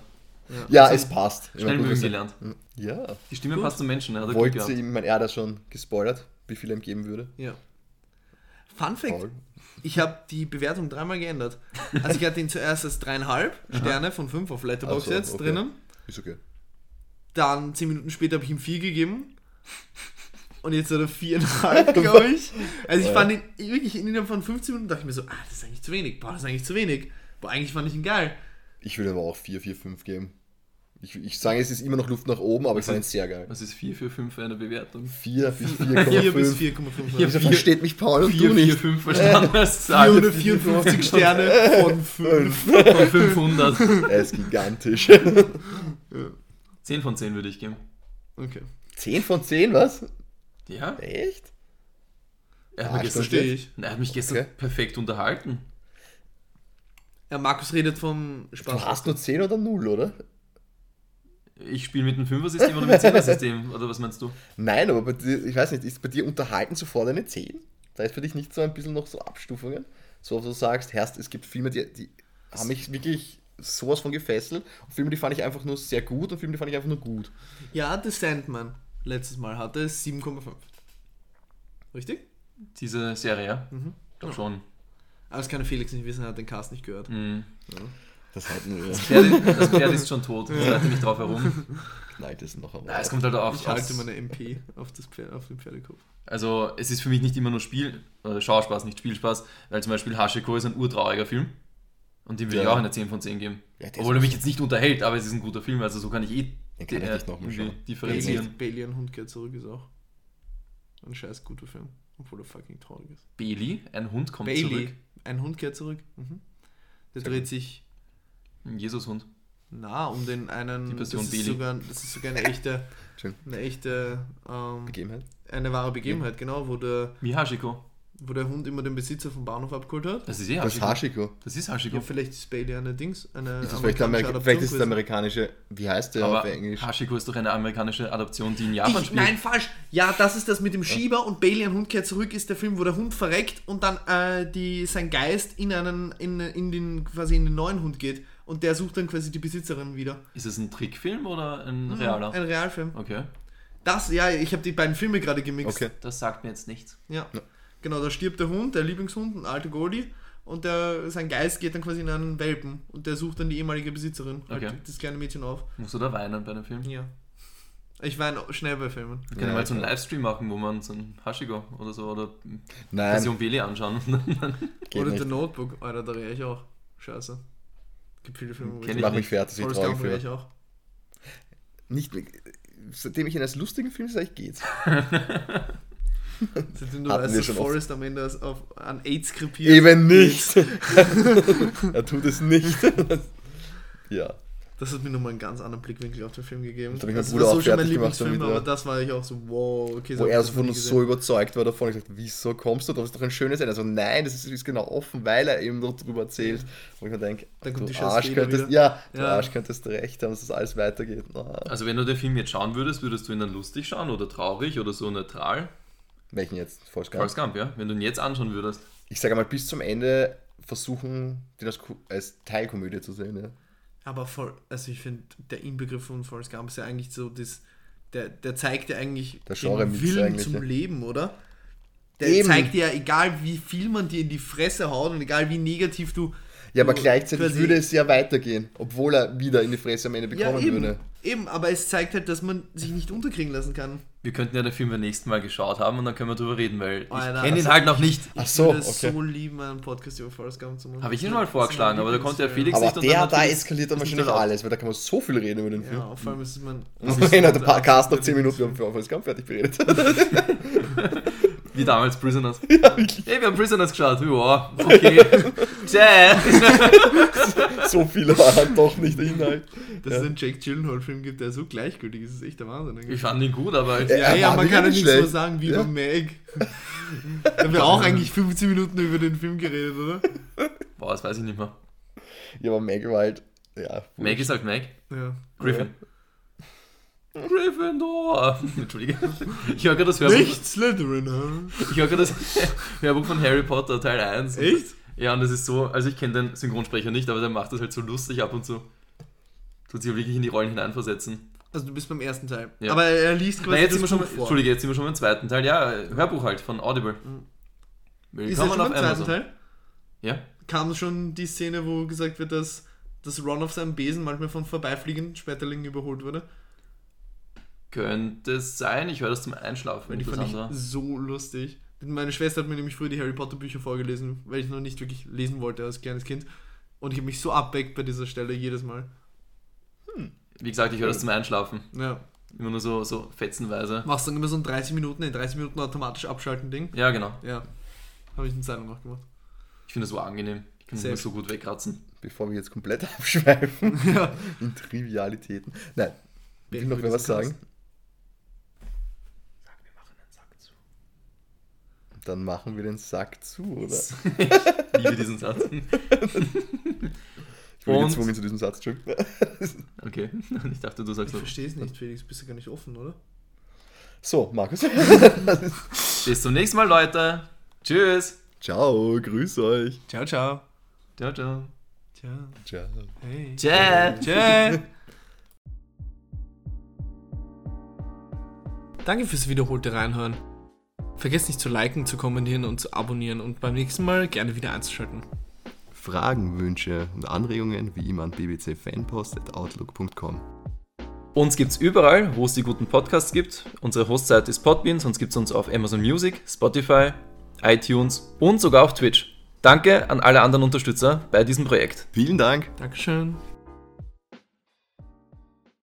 Ja, es passt. Schnell mögen gelernt. Ja. Die Stimme Gut. passt zum Menschen, hat er Wollte gehabt. ihm, mein er hat das schon gespoilert, wie viel er ihm geben würde. ja. Fun Fact: Paul. Ich habe die Bewertung dreimal geändert. Also ich hatte ihn zuerst als dreieinhalb Sterne von fünf auf Letterboxd Ach so, jetzt okay. drinnen. Ist okay. Dann zehn Minuten später habe ich ihm vier gegeben. Und jetzt hat er viereinhalb, glaube ich. Also ich Ja. fand ihn wirklich innerhalb von 15 Minuten dachte ich mir so, ah, das ist eigentlich zu wenig. Boah, das ist eigentlich zu wenig. Boah, eigentlich fand ich ihn geil. Ich würde aber auch 4, 4, 5 geben. Ich, ich sage, es ist immer noch Luft nach oben, aber ich fand ihn sehr geil. Was ist 4 für 5 für eine Bewertung? 4 bis 4 bis 4,5. 4,5. Wieso versteht mich Paul und 4, du 4, nicht? 5 verstanden Zahl 454 Sterne von 5. von 500. Er ist gigantisch. 10 von 10 würde ich geben. Okay. 10 von 10, was? Ja, Echt? er hat, Ah, mich gestern, Verstehe ich. er hat mich gestern Okay. perfekt unterhalten. Ja, Markus redet vom Du Spaß. hast nur 10 oder 0, oder? Ich spiele mit einem 5er-System oder mit einem 10er-System, oder was meinst du? Nein, aber bei dir, ich weiß nicht, ist bei dir unterhalten sofort eine 10? Da ist für dich nicht so ein bisschen noch so Abstufungen? So, wo du sagst, Herrst, es gibt Filme, die, die haben mich wirklich sowas von gefesselt. Und Filme, die fand ich einfach nur sehr gut und Filme, die fand ich einfach nur gut. Ja, The Sandman letztes Mal hatte es 7,5. Richtig? Diese Serie, ja? Mhm. Ich glaube schon. Aber das kann Felix nicht wissen, er hat den Cast nicht gehört. Mhm. Das halt nur, Das, Pferd, das Pferd ist schon tot, reite nicht drauf herum. knallt es noch einmal. Es kommt halt auf. Ich halte meine MP auf, das Pferd, auf den Pferdekopf. Also, es ist für mich nicht immer nur Spiel, äh, Schauspaß, nicht Spielspaß, weil zum Beispiel Hashiko ist ein urtrauriger Film. Und dem würde ich Ja. auch eine 10 von 10 geben. Ja, Obwohl er mich jetzt nicht unterhält, aber es ist ein guter Film, also so kann ich eh Den kann ich äh, nicht noch mal irgendwie schauen. differenzieren. Bailey, ein Hund kehrt zurück ist auch ein scheiß guter Film. Obwohl er fucking traurig ist. Bailey, ein Hund kommt Bailey, zurück. ein Hund kehrt zurück. Mhm. Der Sehr dreht sich Ein Jesus-Hund. na um den einen. Die Person das, ist Bailey. sogar, das ist sogar eine echte, Schön. eine echte, ähm, Begebenheit. eine wahre Begebenheit, genau, wo der Wie Hashiko. Wo der Hund immer den Besitzer vom Bahnhof abgeholt hat. Das ist eh Das ist Hashiko. Hashiko. Das ist Ja, Hashiko. vielleicht ist Bailey eine Dings, eine Ist das vielleicht, Amerika vielleicht ist es der amerikanische, wie heißt der Aber auf Englisch? Hashiko ist doch eine amerikanische Adaption, die in Japan Ich, spielt. nein, falsch. Ja, das ist das mit dem Schieber und Bailey, ein Hund kehrt zurück, ist der Film, wo der Hund verreckt und dann äh, die, sein Geist in einen, in, in den, quasi in den neuen Hund geht. Und der sucht dann quasi die Besitzerin wieder. Ist es ein Trickfilm oder ein realer? Ein Realfilm. Okay. Das, ja, ich habe die beiden Filme gerade gemixt. Okay. Das sagt mir jetzt nichts. Ja. Genau, da stirbt der Hund, der Lieblingshund, ein alter Goldie. Und der, sein Geist geht dann quasi in einen Welpen. Und der sucht dann die ehemalige Besitzerin, Okay. halt das kleine Mädchen auf. Musst du da weinen bei dem Film? Ja. Ich weine schnell bei Filmen. Wir können Ja, mal so einen. Livestream machen, wo man so ein Hashiko oder so oder Nein, Version Bailey anschauen. Oder nicht. The Notebook, Alter, da wäre ich auch. Scheiße. Gibt viele Filme, wo Kenn ich ich Mach mich fertig, ich traurig wäre ich für. auch. Nicht, seitdem ich ihn als lustigen Film sage, geht's. Seitdem du Hatten weißt, dass. Forrest am Ende auf, an AIDS krepiert. Eben nicht. er tut es nicht. ja. Das hat mir nochmal einen ganz anderen Blickwinkel auf den Film gegeben. Das das war so schon mein Lieblingsfilm, damit, ja. aber das war ich auch so, wow, okay. Wo er so von uns so überzeugt war davon. Ich dachte, wieso kommst du? Das ist doch ein schönes Ende. Also nein, das ist, ist genau offen, weil er eben noch drüber erzählt. Wo ich mir denke, Dann kommt du die Arsch könntest, wieder. ja, du Ja. Arsch könntest recht haben, dass das alles weitergeht. Na, Also wenn du den Film jetzt schauen würdest, würdest du ihn dann lustig schauen oder traurig oder so neutral? Welchen jetzt? Forrest Gump? Forrest Gump, ja? Wenn du ihn jetzt anschauen würdest. Ich sage mal, bis zum Ende versuchen, den als, als Teilkomödie zu sehen. Ja. Aber voll, also ich finde, der Inbegriff von Forrest Gump ist ja eigentlich so, das, der, der zeigt ja eigentlich Der Genre-Mix Willen eigentlich, zum ja. Leben, oder? Der Eben. zeigt dir ja, egal wie viel man dir in die Fresse haut und egal wie negativ du. Ja, aber gleichzeitig würde es ja weitergehen, obwohl er wieder in die Fresse am Ende Ja, bekommen eben, würde. eben, aber es zeigt halt, dass man sich nicht unterkriegen lassen kann. Wir könnten ja den Film beim nächsten Mal geschaut haben und dann können wir drüber reden, weil Alter, ich kenne ihn also halt noch nicht. Ach so, Ich würde es okay. so lieben, einen Podcast über Forrest Gump zu machen. Habe ich ihn mal vorgeschlagen, aber da konnte ja. Felix Aber nicht und der, dann da eskaliert dann wahrscheinlich alles, weil da kann man so viel reden über den Film. Ja, vor allem ist es mein. Immerhin hat der Podcast nach 10 Minuten über Forrest Gump fertig beredet. Wie damals Prisoners. Ja, Hey, wir haben Prisoners geschaut. Ja, okay. So viel war halt doch nicht der Inhalt. Dass es einen Jake Gyllenhaal-Film gibt, der so gleichgültig ist, ist echt der Wahnsinn. eigentlich. Ich fand ihn gut, aber Ja, Ja, ja, man nicht kann ja schlecht. mehr sagen wie Ja. über Meg. da haben wir auch eigentlich 15 Minuten über den Film geredet, oder? boah, das weiß ich nicht mehr. Ja, aber Meg war halt, ja. Meg ist halt Meg. Ja. Griffin. Gryffindor. Entschuldige. Ich höre gerade das Hörbuch, Nicht Slytherin, huh? ich hör grad das Hörbuch von Harry Potter Teil 1. Echt? Ja, und das ist so, also ich kenne den Synchronsprecher nicht, aber der macht das halt so lustig ab und zu. Tut sich wirklich in die Rollen hineinversetzen. Also du bist beim ersten Teil. Ja. Aber er liest quasi Nein, jetzt das sind wir schon, Buch vor. Entschuldige, jetzt sind wir schon beim zweiten Teil. Ja, Hörbuch halt von Audible. Ist er schon beim zweiten Teil? Ja. Kam schon die Szene, wo gesagt wird, dass, dass Ron auf seinem Besen manchmal von vorbeifliegenden Schmetterlingen überholt wurde? Könnte es sein, ich höre das zum Einschlafen. Die das fand ich andere. so lustig. Meine Schwester hat mir nämlich früher die Harry Potter Bücher vorgelesen, weil ich noch nicht wirklich lesen wollte als kleines Kind. Und ich habe mich so abweckt bei dieser Stelle jedes Mal. Wie gesagt, ich höre das zum Einschlafen. Ja. Immer nur so, so fetzenweise. Machst dann immer so ein 30 Minuten, in 30 Minuten automatisch abschalten Ding. Ja, genau. Ja. Habe ich eine Zeit lang noch gemacht. Ich finde das so angenehm. Ich kann es so gut wegkratzen. Bevor wir jetzt komplett abschweifen Ja. in Trivialitäten. Nein, will noch wer was sagen? Dann machen wir den Sack zu, oder? Ich liebe diesen Satz. Ich bin Und- gezwungen zu diesem Satz. Okay. Ich dachte, du sagst Ich verstehe es nicht, Felix. Bist du gar nicht offen, oder? So, Markus. Bis zum nächsten Mal, Leute. Tschüss. Ciao, grüß euch. Ciao, ciao. Ciao, ciao. Ciao. Ciao. Hey. Ciao. Ciao. Danke fürs wiederholte Reinhören. Vergesst nicht zu liken, zu kommentieren und zu abonnieren und beim nächsten Mal gerne wieder einzuschalten. Fragen, Wünsche und Anregungen wie immer an bbcfanpost.outlook.com. Uns gibt's überall, wo es die guten Podcasts gibt. Unsere Hostseite ist Podbean, sonst gibt's uns auf Amazon Music, Spotify, iTunes und sogar auf Twitch. Danke an alle anderen Unterstützer bei diesem Projekt. Vielen Dank. Dankeschön.